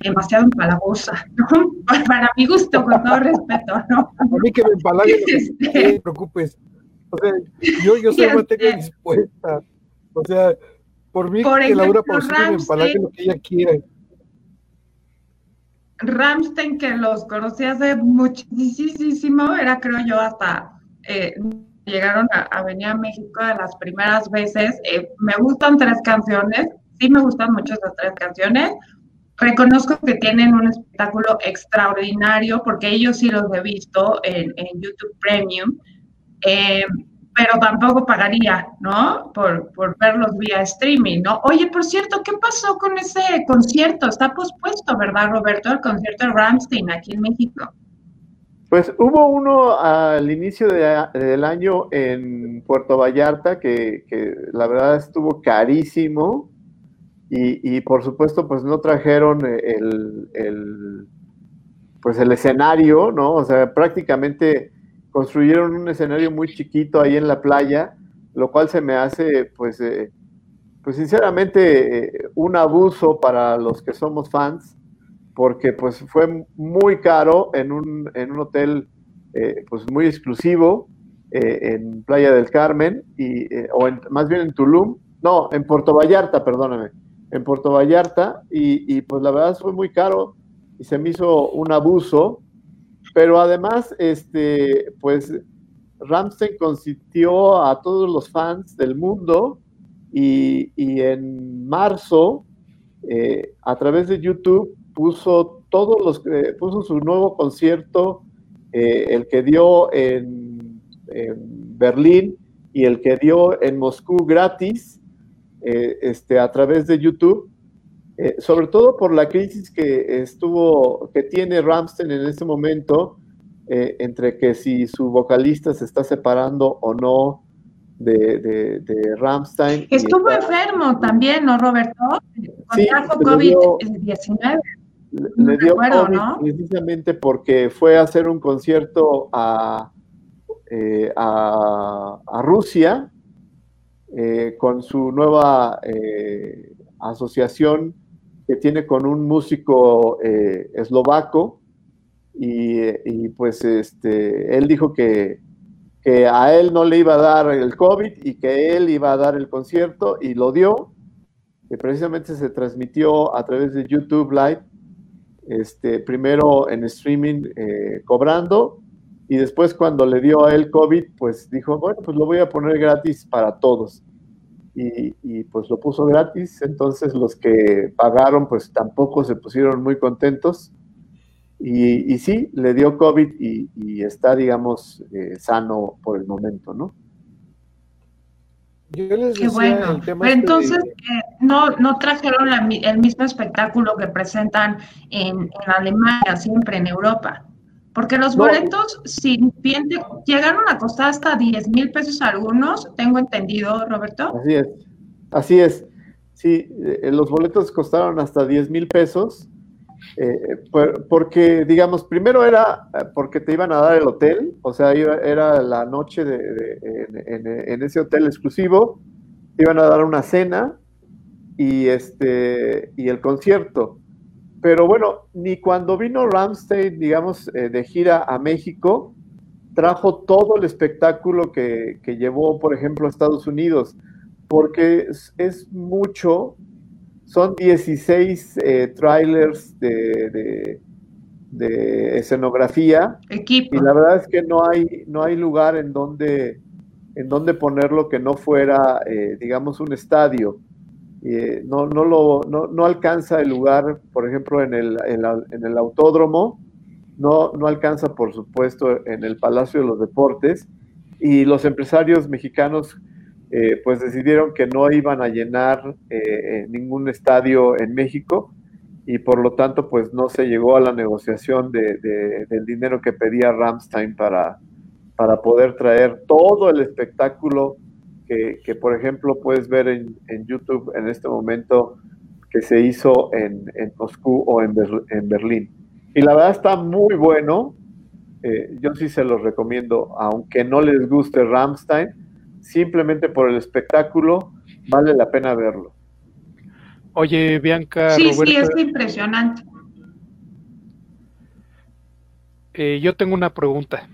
demasiado empalagosa, ¿no? Para mi gusto, con todo respeto, ¿no? A mí que me empalague, no te este, preocupes. O sea, yo, yo soy materia dispuesta. O sea, por mí, que Laura Pausini me lo que ella quiere. Ramstein, que los conocí hace muchísimo, era creo yo hasta eh, llegaron a, venir a México de las primeras veces. Eh, me gustan tres canciones, sí me gustan mucho esas tres canciones. Reconozco que tienen un espectáculo extraordinario porque ellos sí los he visto en, YouTube Premium. Eh, pero tampoco pagaría, ¿no? Por, por verlos vía streaming, ¿no? Oye, por cierto, ¿qué pasó con ese concierto? Está pospuesto, ¿verdad, Roberto? El concierto de Ramstein aquí en México. Pues hubo uno al inicio del año en Puerto Vallarta que, la verdad estuvo carísimo y, y, por supuesto pues no trajeron el, el, pues el escenario, ¿no? O sea, prácticamente construyeron un escenario muy chiquito ahí en la playa, lo cual se me hace, pues, eh, pues sinceramente, eh, un abuso para los que somos fans, porque pues fue muy caro en un, en un hotel eh, pues muy exclusivo en Playa del Carmen, y, o más bien en Tulum, no, en Puerto Vallarta, perdóname, en Puerto Vallarta, y, y pues la verdad fue muy caro y se me hizo un abuso. Pero además, este, pues Ramstein consistió a todos los fans del mundo y, en marzo, eh, a través de YouTube, puso todos los, eh, puso su nuevo concierto, eh, el que dio en, en, Berlín y el que dio en Moscú gratis, este, a través de YouTube. Eh, sobre todo por la crisis que estuvo, que tiene Ramstein en este momento, eh, entre que si su vocalista se está separando o no de, de, de Ramstein. Estuvo enfermo también, ¿no, Roberto? Contrajo COVID-19. Le, dio COVID precisamente porque fue a hacer un concierto a, eh, a, a, Rusia eh, con su nueva eh, asociación que tiene con un músico eslovaco y, y, pues este, él dijo que, que a él no le iba a dar el COVID y que él iba a dar el concierto y lo dio. Que precisamente se transmitió a través de YouTube Live, este, primero en streaming eh, cobrando y después cuando le dio a él COVID, pues dijo, bueno, pues lo voy a poner gratis para todos. Y, y, pues lo puso gratis, entonces los que pagaron pues tampoco se pusieron muy contentos y, sí, le dio COVID y, está, digamos, eh, sano por el momento, ¿no? Yo les Qué bueno. Pero este entonces, eh, no, no trajeron el mismo espectáculo que presentan en, Alemania, siempre en Europa. Porque los boletos, si bien llegaron a costar hasta 10 mil pesos algunos, tengo entendido, Roberto. Así es, así es. Sí, eh, los boletos costaron hasta 10 mil pesos eh, porque, digamos, primero era eh, porque te iban a dar el hotel, o sea, era la noche de, en, ese hotel exclusivo, te iban a dar una cena y, este, y el concierto. Pero bueno, ni cuando vino Ramstein, digamos, eh, de gira a México, trajo todo el espectáculo que, que llevó, por ejemplo, a Estados Unidos, porque es mucho son 16 eh, trailers de, de, escenografía. Equipo. Y la verdad es que no hay, no hay lugar en donde, en donde ponerlo que no fuera, eh, digamos, un estadio. Eh, no, no, lo, no, no, alcanza el lugar, por ejemplo, en el, en, el autódromo, no, no alcanza, por supuesto, en el Palacio de los Deportes. Y los empresarios mexicanos eh, pues decidieron que no iban a llenar eh, ningún estadio en México y por lo tanto pues no se llegó a la negociación de, del dinero que pedía Ramstein para, para poder traer todo el espectáculo que, que por ejemplo puedes ver en, en, YouTube en este momento que se hizo en, en Moscú o en, en, Berlín. Y la verdad está muy bueno, eh, yo sí se los recomiendo, aunque no les guste Ramstein, simplemente por el espectáculo, vale la pena verlo. Oye, Bianca. Sí, sí, es impresionante. Eh, yo tengo una pregunta.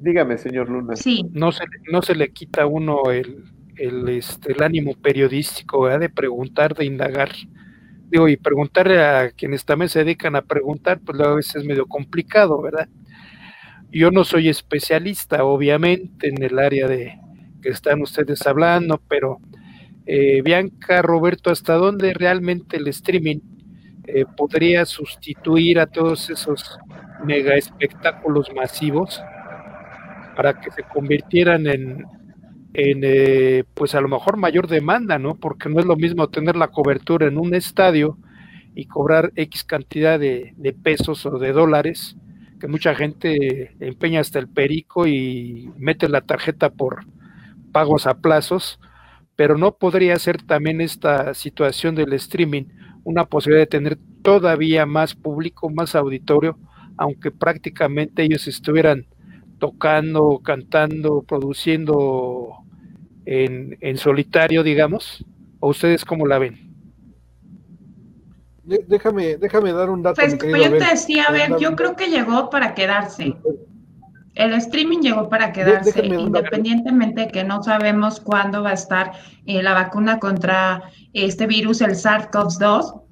Dígame, señor Luna. Sí. No se, no se le quita a uno el, el, este, el ánimo periodístico de preguntar, de indagar. Digo, y preguntar a quienes también se dedican a preguntar, pues a veces es medio complicado, ¿verdad? Yo no soy especialista, obviamente, en el área de, que están ustedes hablando, pero eh, Bianca, Roberto, ¿hasta dónde realmente el streaming eh, podría sustituir a todos esos mega espectáculos masivos para que se convirtieran en, en eh, pues a lo mejor mayor demanda, ¿no? Porque no es lo mismo tener la cobertura en un estadio y cobrar X cantidad de, de pesos o de dólares, que mucha gente empeña hasta el perico y mete la tarjeta por, pagos a plazos, pero no podría ser también esta situación del streaming una posibilidad de tener todavía más público, más auditorio, aunque prácticamente ellos estuvieran tocando, cantando, produciendo en, en solitario, digamos, o ustedes cómo la ven? Déjame, déjame dar un dato. Pues, pues yo te decía, a ver, yo creo que llegó para quedarse el streaming llegó para quedarse, independientemente de que no sabemos cuándo va a estar eh, la vacuna contra este virus, el SARS-CoV-2,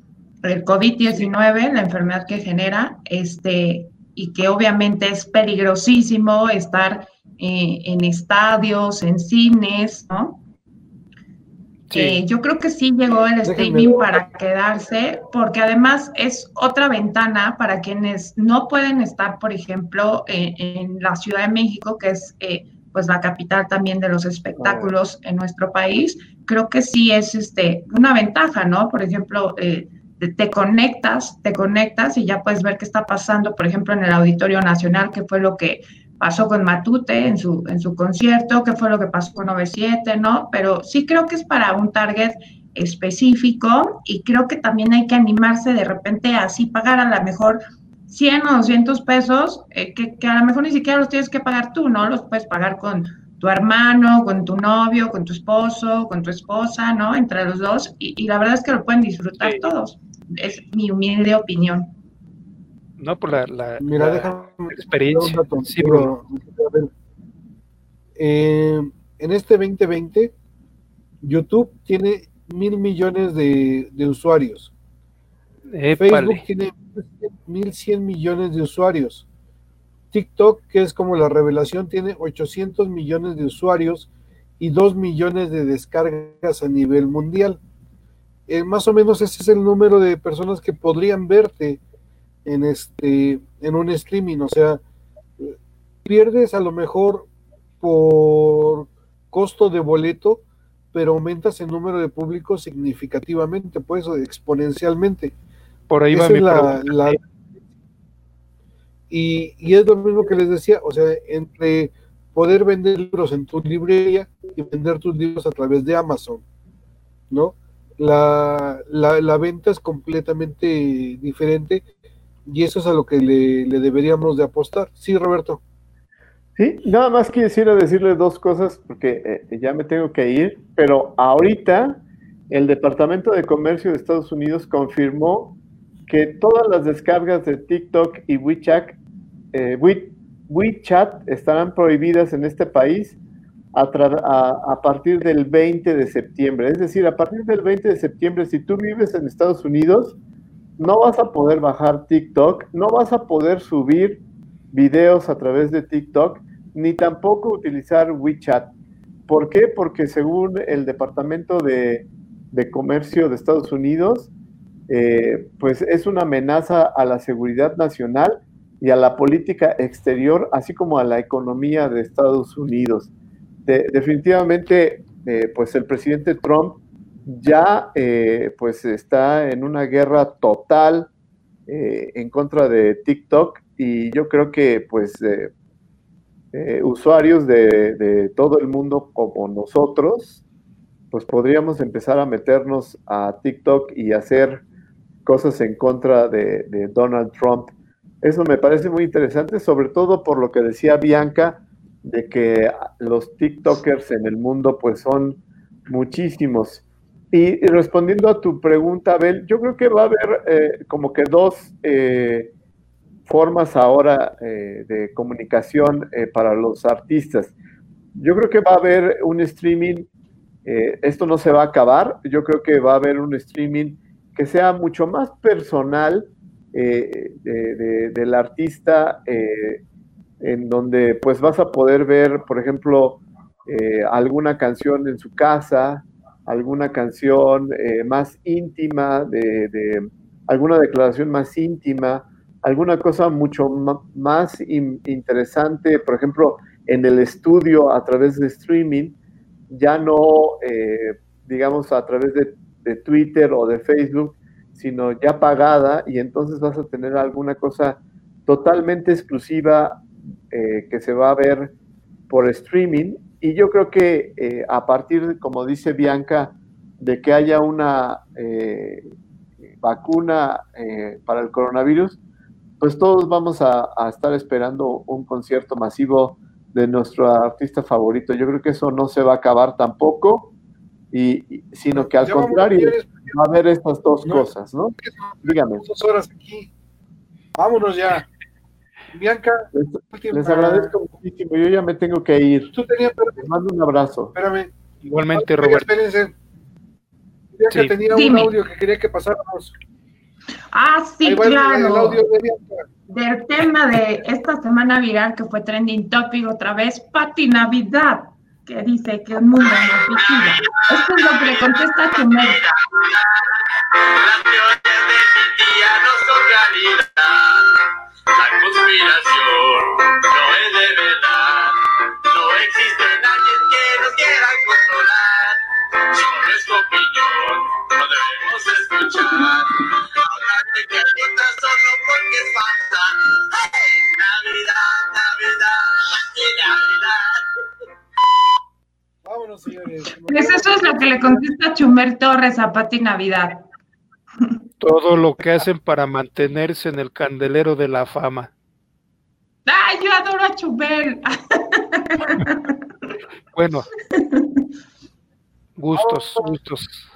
el COVID-19, la enfermedad que genera, este, y que obviamente es peligrosísimo estar eh, en estadios, en cines, ¿no? Eh, yo creo que sí llegó el streaming para quedarse, porque además es otra ventana para quienes no pueden estar, por ejemplo, en la Ciudad de México, que es eh, pues la capital también de los espectáculos en nuestro país. Creo que sí es este una ventaja, ¿no? Por ejemplo, eh, te conectas, te conectas y ya puedes ver qué está pasando, por ejemplo, en el Auditorio Nacional, que fue lo que pasó con Matute en su, en su concierto, qué fue lo que pasó con 97, ¿no? Pero sí creo que es para un target específico y creo que también hay que animarse de repente así pagar a lo mejor 100 o 200 pesos, eh, que, que, a lo mejor ni siquiera los tienes que pagar tú, ¿no? Los puedes pagar con tu hermano, con tu novio, con tu esposo, con tu esposa, ¿no? Entre los dos y, y la verdad es que lo pueden disfrutar sí. todos. Es mi humilde opinión. No, por la, la, Mira, la déjame experiencia. Dato, Sí, Bruno. eh, en este 2020, YouTube tiene mil millones de, de usuarios. Facebook Épale. tiene 1100 millones de usuarios. TikTok, que es como la revelación, tiene 800 millones de usuarios y 2 millones de descargas a nivel mundial. Eh, más o menos ese es el número de personas que podrían verte en este en un streaming, o sea, pierdes a lo mejor por costo de boleto, pero aumentas el número de público significativamente, pues exponencialmente. Por ahí va mi la, la- y, y es lo mismo que les decía, o sea, entre poder vender libros en tu librería y vender tus libros a través de Amazon, ¿no? La, la, la venta es completamente diferente y eso es a lo que le, deberíamos de apostar. Sí, Roberto. Sí, nada más quisiera decirle dos cosas porque eh, ya me tengo que ir, pero ahorita el Departamento de Comercio de Estados Unidos confirmó que todas las descargas de TikTok y WeChat, eh, We- WeChat estarán prohibidas en este país a- a partir del 20 de septiembre. Es decir, a partir del 20 de septiembre, si tú vives en Estados Unidos, no vas a poder bajar TikTok, no vas a poder subir videos a través de TikTok, ni tampoco utilizar WeChat. ¿Por qué? Porque según el Departamento de, Comercio de Estados Unidos, eh, pues es una amenaza a la seguridad nacional y a la política exterior, así como a la economía de Estados Unidos. De- definitivamente, eh, pues el presidente Trump ya eh, pues está en una guerra total eh, en contra de TikTok y yo creo que pues eh, usuarios de, de todo el mundo como nosotros, pues podríamos empezar a meternos a TikTok y hacer cosas en contra de, de Donald Trump. Eso me parece muy interesante, sobre todo por lo que decía Bianca, de que los TikTokers en el mundo pues son muchísimos. Y, respondiendo a tu pregunta, Abel, yo creo que va a haber eh, como que dos eh, formas ahora eh, de comunicación eh, para los artistas. Yo creo que va a haber un streaming, eh, esto no se va a acabar, yo creo que va a haber un streaming que sea mucho más personal de- de- del artista, en donde pues vas a poder ver, por ejemplo, alguna canción en su casa, alguna canción eh, más íntima, de, alguna declaración más íntima, alguna cosa mucho más in- interesante, por ejemplo, en el estudio a través de streaming, ya no, eh, digamos, a través de, de Twitter o de Facebook, sino ya pagada y entonces vas a tener alguna cosa totalmente exclusiva eh, que se va a ver por streaming. Y yo creo que eh, a partir, como dice Bianca, de que haya una eh, vacuna eh, para el coronavirus, pues todos vamos a, a estar esperando un concierto masivo de nuestro artista favorito. Yo creo que eso no se va a acabar tampoco, y, y- sino que al Ya contrario, va a haber estas dos No. cosas, ¿no? Dígame. Dos horas aquí. Vámonos ya. Bianca, Les, agradezco muchísimo. Yo ya me tengo que ir. Tú tenías, Les mando un abrazo. espérame. Igualmente, Roberto. Espérense. Bianca Sí. tenía Dime. un audio que quería que pasáramos. Ah, sí, claro. audio de Bianca. Del tema de esta semana viral que fue trending topic otra vez, Pati Navidad, que dice que es muy beneficida. Esto es lo que le contesta Chumel. Las teorías de mi tía no son realidad. La conspiración no es de verdad. No existe nadie que nos quiera controlar. Solo es tu opinión, no debemos escuchar. Ahora te calientas solo porque es falsa. ¡Hey! Navidad, Navidad, aquí Navidad. Vámonos, señores. Pues eso es lo que le contesta Chumer Torres a Pati Navidad. Todo lo que hacen para mantenerse en el candelero de la fama. ¡Ay, yo adoro a Chumel! Bueno, gustos, gustos.